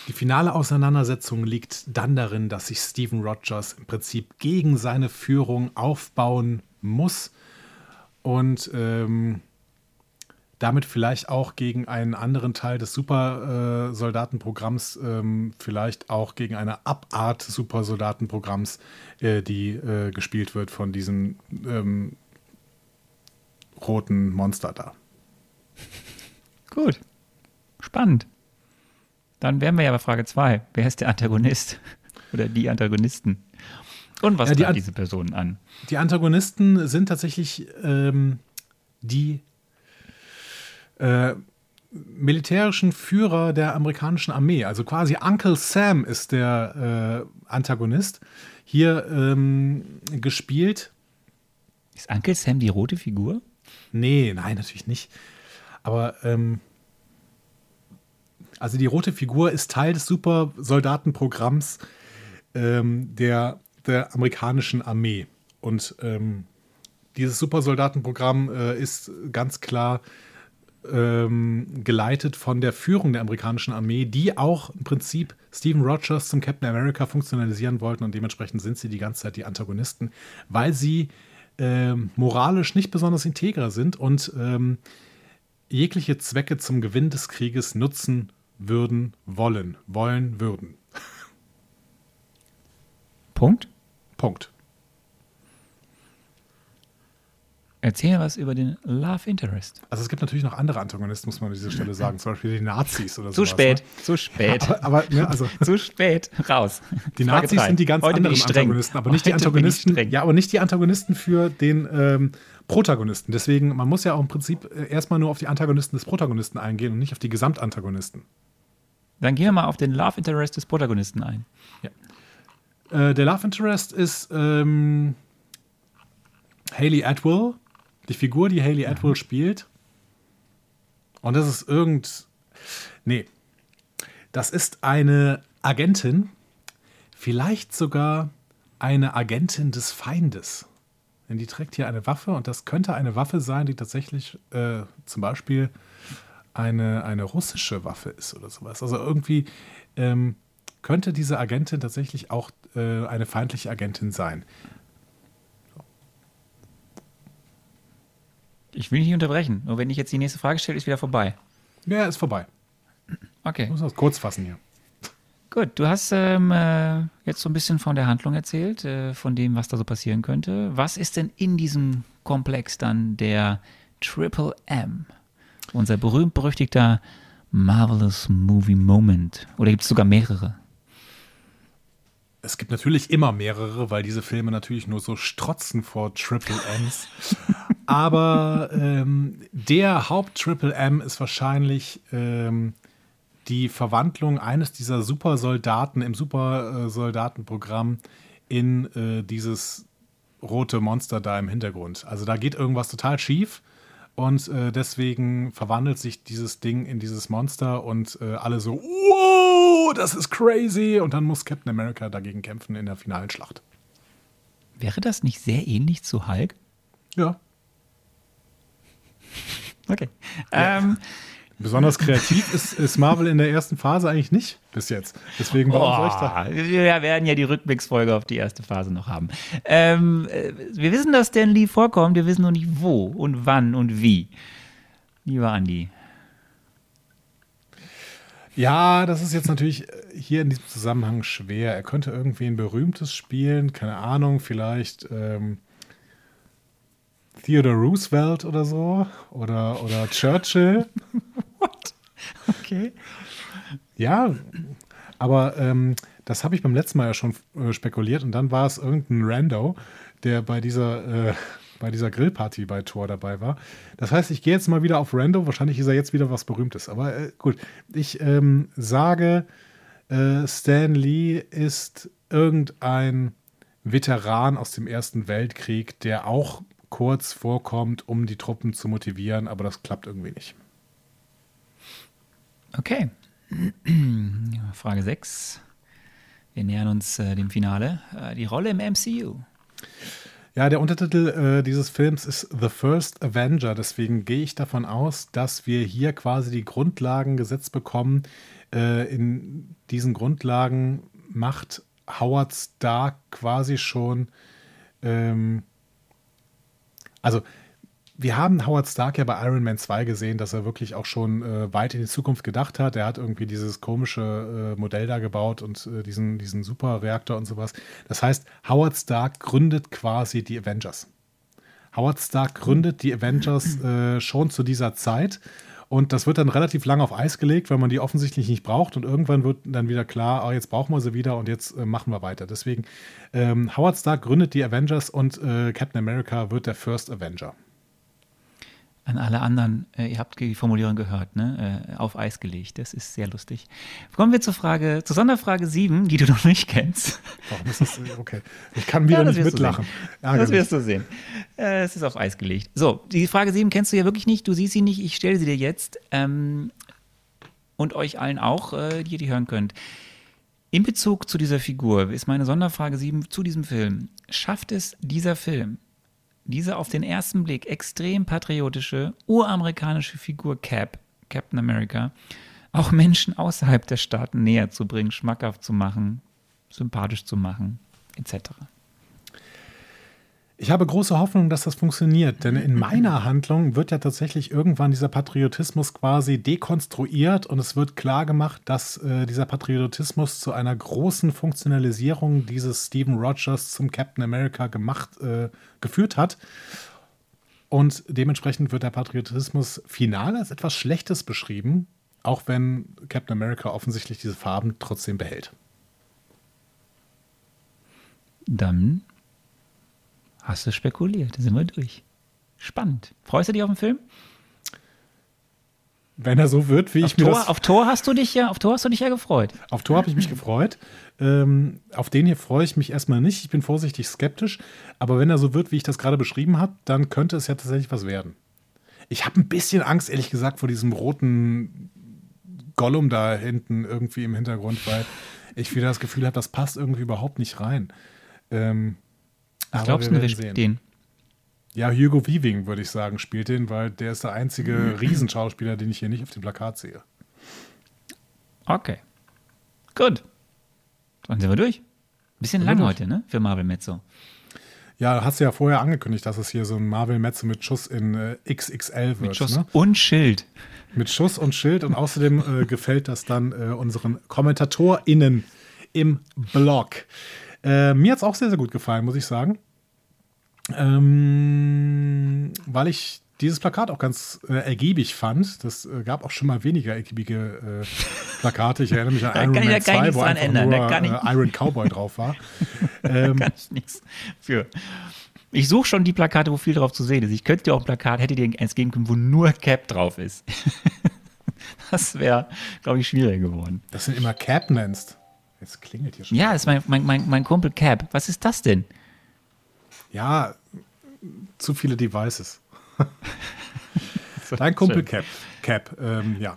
Die finale Auseinandersetzung liegt dann darin, dass sich Stephen Rogers im Prinzip gegen seine Führung aufbauen muss und ähm, damit vielleicht auch gegen einen anderen Teil des Supersoldatenprogramms, äh, ähm, vielleicht auch gegen eine Abart Supersoldatenprogramms, äh, die äh, gespielt wird von diesem ähm, roten Monster da. Gut. Spannend. Dann wären wir ja bei Frage 2. Wer ist der Antagonist? Oder die Antagonisten? Und was ja, die an diese Personen an? Die Antagonisten sind tatsächlich ähm, die äh, militärischen Führer der amerikanischen Armee. Also quasi Uncle Sam ist der äh, Antagonist. Hier ähm, gespielt. Ist Uncle Sam die rote Figur? Nee, nein, natürlich nicht. Aber ähm, also die rote Figur ist Teil des Supersoldatenprogramms ähm, der, der amerikanischen Armee. Und ähm, dieses Supersoldatenprogramm äh, ist ganz klar ähm, geleitet von der Führung der amerikanischen Armee, die auch im Prinzip Stephen Rogers zum Captain America funktionalisieren wollten und dementsprechend sind sie die ganze Zeit die Antagonisten, weil sie äh, moralisch nicht besonders integer sind und ähm, jegliche Zwecke zum Gewinn des Krieges nutzen würden, wollen, wollen, würden. Punkt? Punkt. Erzähl was über den Love Interest. Also es gibt natürlich noch andere Antagonisten, muss man an dieser Stelle sagen, zum Beispiel die Nazis oder so. Zu sowas, spät, ne? zu spät. Aber, aber ne, also [LAUGHS] zu spät, raus. Die Frage Nazis drei. sind die ganz Heute anderen Antagonisten, aber nicht die Antagonisten. Ja, aber nicht die Antagonisten für den ähm, Protagonisten. Deswegen, man muss ja auch im Prinzip äh, erstmal nur auf die Antagonisten des Protagonisten eingehen und nicht auf die Gesamtantagonisten. Dann gehen wir mal auf den Love Interest des Protagonisten ein. Ja. Äh, der Love Interest ist ähm, Haley Atwell, die Figur, die Haley Atwell spielt. Und das ist irgend. Nee. Das ist eine Agentin, vielleicht sogar eine Agentin des Feindes. Denn die trägt hier eine Waffe und das könnte eine Waffe sein, die tatsächlich äh, zum Beispiel eine, eine russische Waffe ist oder sowas. Also irgendwie ähm, könnte diese Agentin tatsächlich auch äh, eine feindliche Agentin sein. Ich will nicht unterbrechen. Nur wenn ich jetzt die nächste Frage stelle, ist wieder vorbei. Ja, ist vorbei. Okay. Ich muss das kurz fassen hier. Gut, du hast ähm, äh, jetzt so ein bisschen von der Handlung erzählt, äh, von dem, was da so passieren könnte. Was ist denn in diesem Komplex dann der Triple M? Unser berühmt-berüchtigter Marvelous Movie Moment. Oder gibt es sogar mehrere? Es gibt natürlich immer mehrere, weil diese Filme natürlich nur so strotzen vor Triple M's. [LAUGHS] Aber ähm, der Haupt-Triple M ist wahrscheinlich ähm, die Verwandlung eines dieser Supersoldaten im Supersoldatenprogramm in äh, dieses rote Monster da im Hintergrund. Also da geht irgendwas total schief und äh, deswegen verwandelt sich dieses Ding in dieses Monster und äh, alle so, wow, das ist crazy. Und dann muss Captain America dagegen kämpfen in der finalen Schlacht. Wäre das nicht sehr ähnlich zu Hulk? Ja. [LAUGHS] Okay. Ja. Ähm, Besonders kreativ ist, ist, Marvel in der ersten Phase eigentlich nicht bis jetzt. Deswegen warum oh, soll ich da? Wir werden ja die Rückblicksfolge auf die erste Phase noch haben. Ähm, äh, wir wissen, dass Stan Lee vorkommt, wir wissen noch nicht wo und wann und wie. Lieber Andi. Ja, das ist jetzt natürlich hier in diesem Zusammenhang schwer. Er könnte irgendwie ein berühmtes spielen, keine Ahnung, vielleicht ähm, Theodore Roosevelt oder so oder, oder Churchill. [LAUGHS] What? Okay. Ja, aber ähm, das habe ich beim letzten Mal ja schon äh, spekuliert und dann war es irgendein Rando, der bei dieser, äh, bei dieser Grillparty bei Tor dabei war. Das heißt, ich gehe jetzt mal wieder auf Rando. Wahrscheinlich ist er jetzt wieder was Berühmtes. Aber äh, gut, ich ähm, sage, äh, Stan Lee ist irgendein Veteran aus dem Ersten Weltkrieg, der auch kurz vorkommt, um die Truppen zu motivieren, aber das klappt irgendwie nicht. Okay. [CLEARS THROAT] Frage 6. Wir nähern uns äh, dem Finale. Äh, die Rolle im MCU. Ja, der Untertitel äh, dieses Films ist The First Avenger. Deswegen gehe ich davon aus, dass wir hier quasi die Grundlagen gesetzt bekommen. Äh, in diesen Grundlagen macht Howard Stark quasi schon ähm, also wir haben Howard Stark ja bei Iron Man 2 gesehen, dass er wirklich auch schon äh, weit in die Zukunft gedacht hat. Er hat irgendwie dieses komische äh, Modell da gebaut und äh, diesen, diesen Superreaktor und sowas. Das heißt, Howard Stark gründet quasi die Avengers. Howard Stark gründet die Avengers [CLEARS THROAT] äh, schon zu dieser Zeit. Und das wird dann relativ lang auf Eis gelegt, weil man die offensichtlich nicht braucht. Und irgendwann wird dann wieder klar, oh, jetzt brauchen wir sie wieder und jetzt äh, machen wir weiter. Deswegen, ähm, Howard Stark gründet die Avengers und äh, Captain America wird der First Avenger an alle anderen, äh, ihr habt die Formulierung gehört, ne? Äh, auf Eis gelegt. Das ist sehr lustig. Kommen wir zur Frage, zur Sonderfrage 7, die du noch nicht kennst. Warum ist das okay? Ich kann wieder ja, nicht mitlachen. Das wirst du sehen. Äh, es ist auf Eis gelegt. So, die Frage 7 kennst du ja wirklich nicht, du siehst sie nicht, ich stelle sie dir jetzt. Ähm, und euch allen auch, äh, die ihr die hören könnt. In Bezug zu dieser Figur ist meine Sonderfrage 7 zu diesem Film. Schafft es dieser Film, diese auf den ersten Blick extrem patriotische, uramerikanische Figur Cap, Captain America, auch Menschen außerhalb der Staaten näher zu bringen, schmackhaft zu machen, sympathisch zu machen, etc. Ich habe große Hoffnung, dass das funktioniert, denn in meiner Handlung wird ja tatsächlich irgendwann dieser Patriotismus quasi dekonstruiert und es wird klar gemacht, dass äh, dieser Patriotismus zu einer großen Funktionalisierung dieses Stephen Rogers zum Captain America gemacht, äh, geführt hat. Und dementsprechend wird der Patriotismus final als etwas Schlechtes beschrieben, auch wenn Captain America offensichtlich diese Farben trotzdem behält. Dann hast du spekuliert, sind wir durch. Spannend. Freust du dich auf den Film? Wenn er so wird, wie auf ich Tor, mir das... Auf Tor hast du dich ja, auf Tor hast du dich ja gefreut. Auf Tor habe ich mich gefreut. Ähm, auf den hier freue ich mich erstmal nicht. Ich bin vorsichtig skeptisch. Aber wenn er so wird, wie ich das gerade beschrieben habe, dann könnte es ja tatsächlich was werden. Ich habe ein bisschen Angst, ehrlich gesagt, vor diesem roten Gollum da hinten irgendwie im Hintergrund, weil ich wieder das Gefühl habe, das passt irgendwie überhaupt nicht rein. Ähm, Was glaubst du, wer spielt den? Ja, Hugo Weaving, würde ich sagen, spielt den, weil der ist der einzige Riesenschauspieler, den ich hier nicht auf dem Plakat sehe. Okay. Gut. Dann sind wir durch. Bisschen lang heute, ne? Für Marvel Mezzo. Ja, hast du ja vorher angekündigt, dass es hier so ein Marvel Mezzo mit Schuss in äh, XXL wird. Mit Schuss ne? und Schild. Mit Schuss und Schild und außerdem äh, gefällt das dann äh, unseren KommentatorInnen im Blog. Äh, mir hat es auch sehr, sehr gut gefallen, muss ich sagen. Ähm, weil ich dieses Plakat auch ganz äh, ergiebig fand. Das äh, gab auch schon mal weniger ergiebige äh, Plakate. Ich erinnere mich an Iron Man 2, wo einfach ändern. nur äh, Iron Cowboy drauf war. [LAUGHS] Ähm, da kann ich nichts für. Ich suche schon die Plakate, wo viel drauf zu sehen ist. Ich könnte dir auch ein Plakat, hätte dir eins geben können, wo nur Cap drauf ist. [LAUGHS] das wäre, glaube ich, schwieriger geworden. Das sind immer Cap nennst. Jetzt klingelt hier schon. Ja, ist mein, mein, mein, mein Kumpel Cap. Was ist das denn? Ja, zu viele Devices. [LAUGHS] Dein Kumpel Cap. Cap, ähm, ja.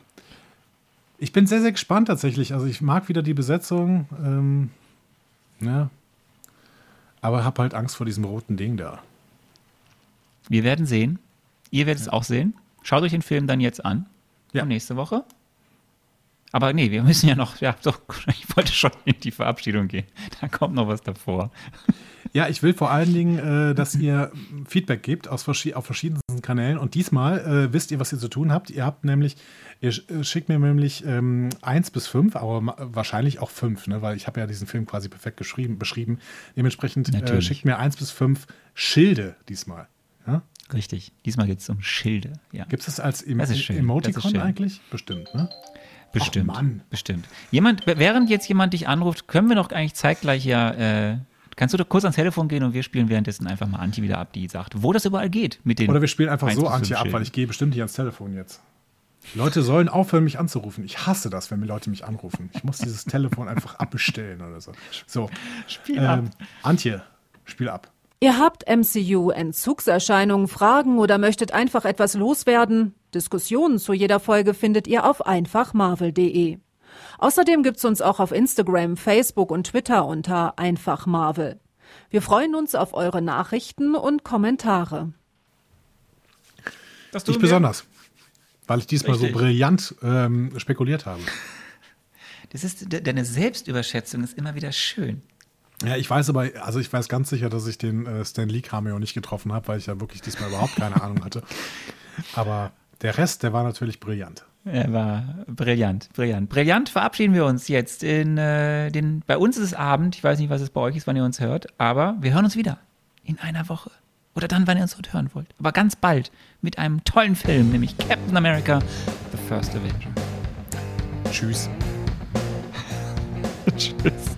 Ich bin sehr, sehr gespannt tatsächlich. Also ich mag wieder die Besetzung. Ähm, ja. Aber habe halt Angst vor diesem roten Ding da. Wir werden sehen. Ihr werdet ja. es auch sehen. Schaut euch den Film dann jetzt an. Ja. Nächste Woche. Aber nee, wir müssen ja noch, ja, so, [LAUGHS] ich wollte schon in die Verabschiedung gehen. Da kommt noch was davor. Ja, ich will vor allen Dingen, äh, dass ihr Feedback gebt aus verschi auf verschiedensten Kanälen. Und diesmal äh, wisst ihr, was ihr zu tun habt. Ihr habt nämlich, ihr äh, schickt mir nämlich ähm, eins bis fünf, aber wahrscheinlich auch fünf, ne? weil ich habe ja diesen Film quasi perfekt geschrieben, beschrieben. Dementsprechend äh, schickt mir eins bis fünf Schilde diesmal. Ja? Richtig, diesmal geht es um Schilde. Ja. Gibt es das als em das Emoticon das eigentlich? Bestimmt, ne? Bestimmt. Bestimmt. Jemand, während jetzt jemand dich anruft, können wir doch eigentlich zeitgleich ja äh, Kannst du doch kurz ans Telefon gehen und wir spielen währenddessen einfach mal Anti wieder ab, die sagt, wo das überall geht mit den. Oder wir spielen einfach so Anti ab, weil ich gehe bestimmt nicht ans Telefon jetzt. Leute sollen aufhören, mich anzurufen. Ich hasse das, wenn mir Leute mich anrufen. Ich muss dieses Telefon einfach abbestellen oder so. So. Spiel ähm, ab. Antje, spiel ab. Ihr habt MCU-Entzugserscheinungen, Fragen oder möchtet einfach etwas loswerden? Diskussionen zu jeder Folge findet ihr auf einfachmarvel.de. Außerdem gibt's uns auch auf Instagram, Facebook und Twitter unter einfach Marvel. Wir freuen uns auf eure Nachrichten und Kommentare. ich besonders, weil ich diesmal Richtig. so brillant ähm, spekuliert habe. Das ist, deine Selbstüberschätzung ist immer wieder schön. Ja, ich weiß aber, also ich weiß ganz sicher, dass ich den äh, Stan Lee Cameo nicht getroffen habe, weil ich ja wirklich diesmal überhaupt keine Ahnung hatte. Aber der Rest, der war natürlich brillant. Er war brillant, brillant. Brillant verabschieden wir uns jetzt. In, äh, den, bei uns ist es Abend. Ich weiß nicht, was es bei euch ist, wann ihr uns hört. Aber wir hören uns wieder. In einer Woche. Oder dann, wann ihr uns hören wollt. Aber ganz bald. Mit einem tollen Film, nämlich Captain America, The First Avenger. Tschüss. [LAUGHS] Tschüss.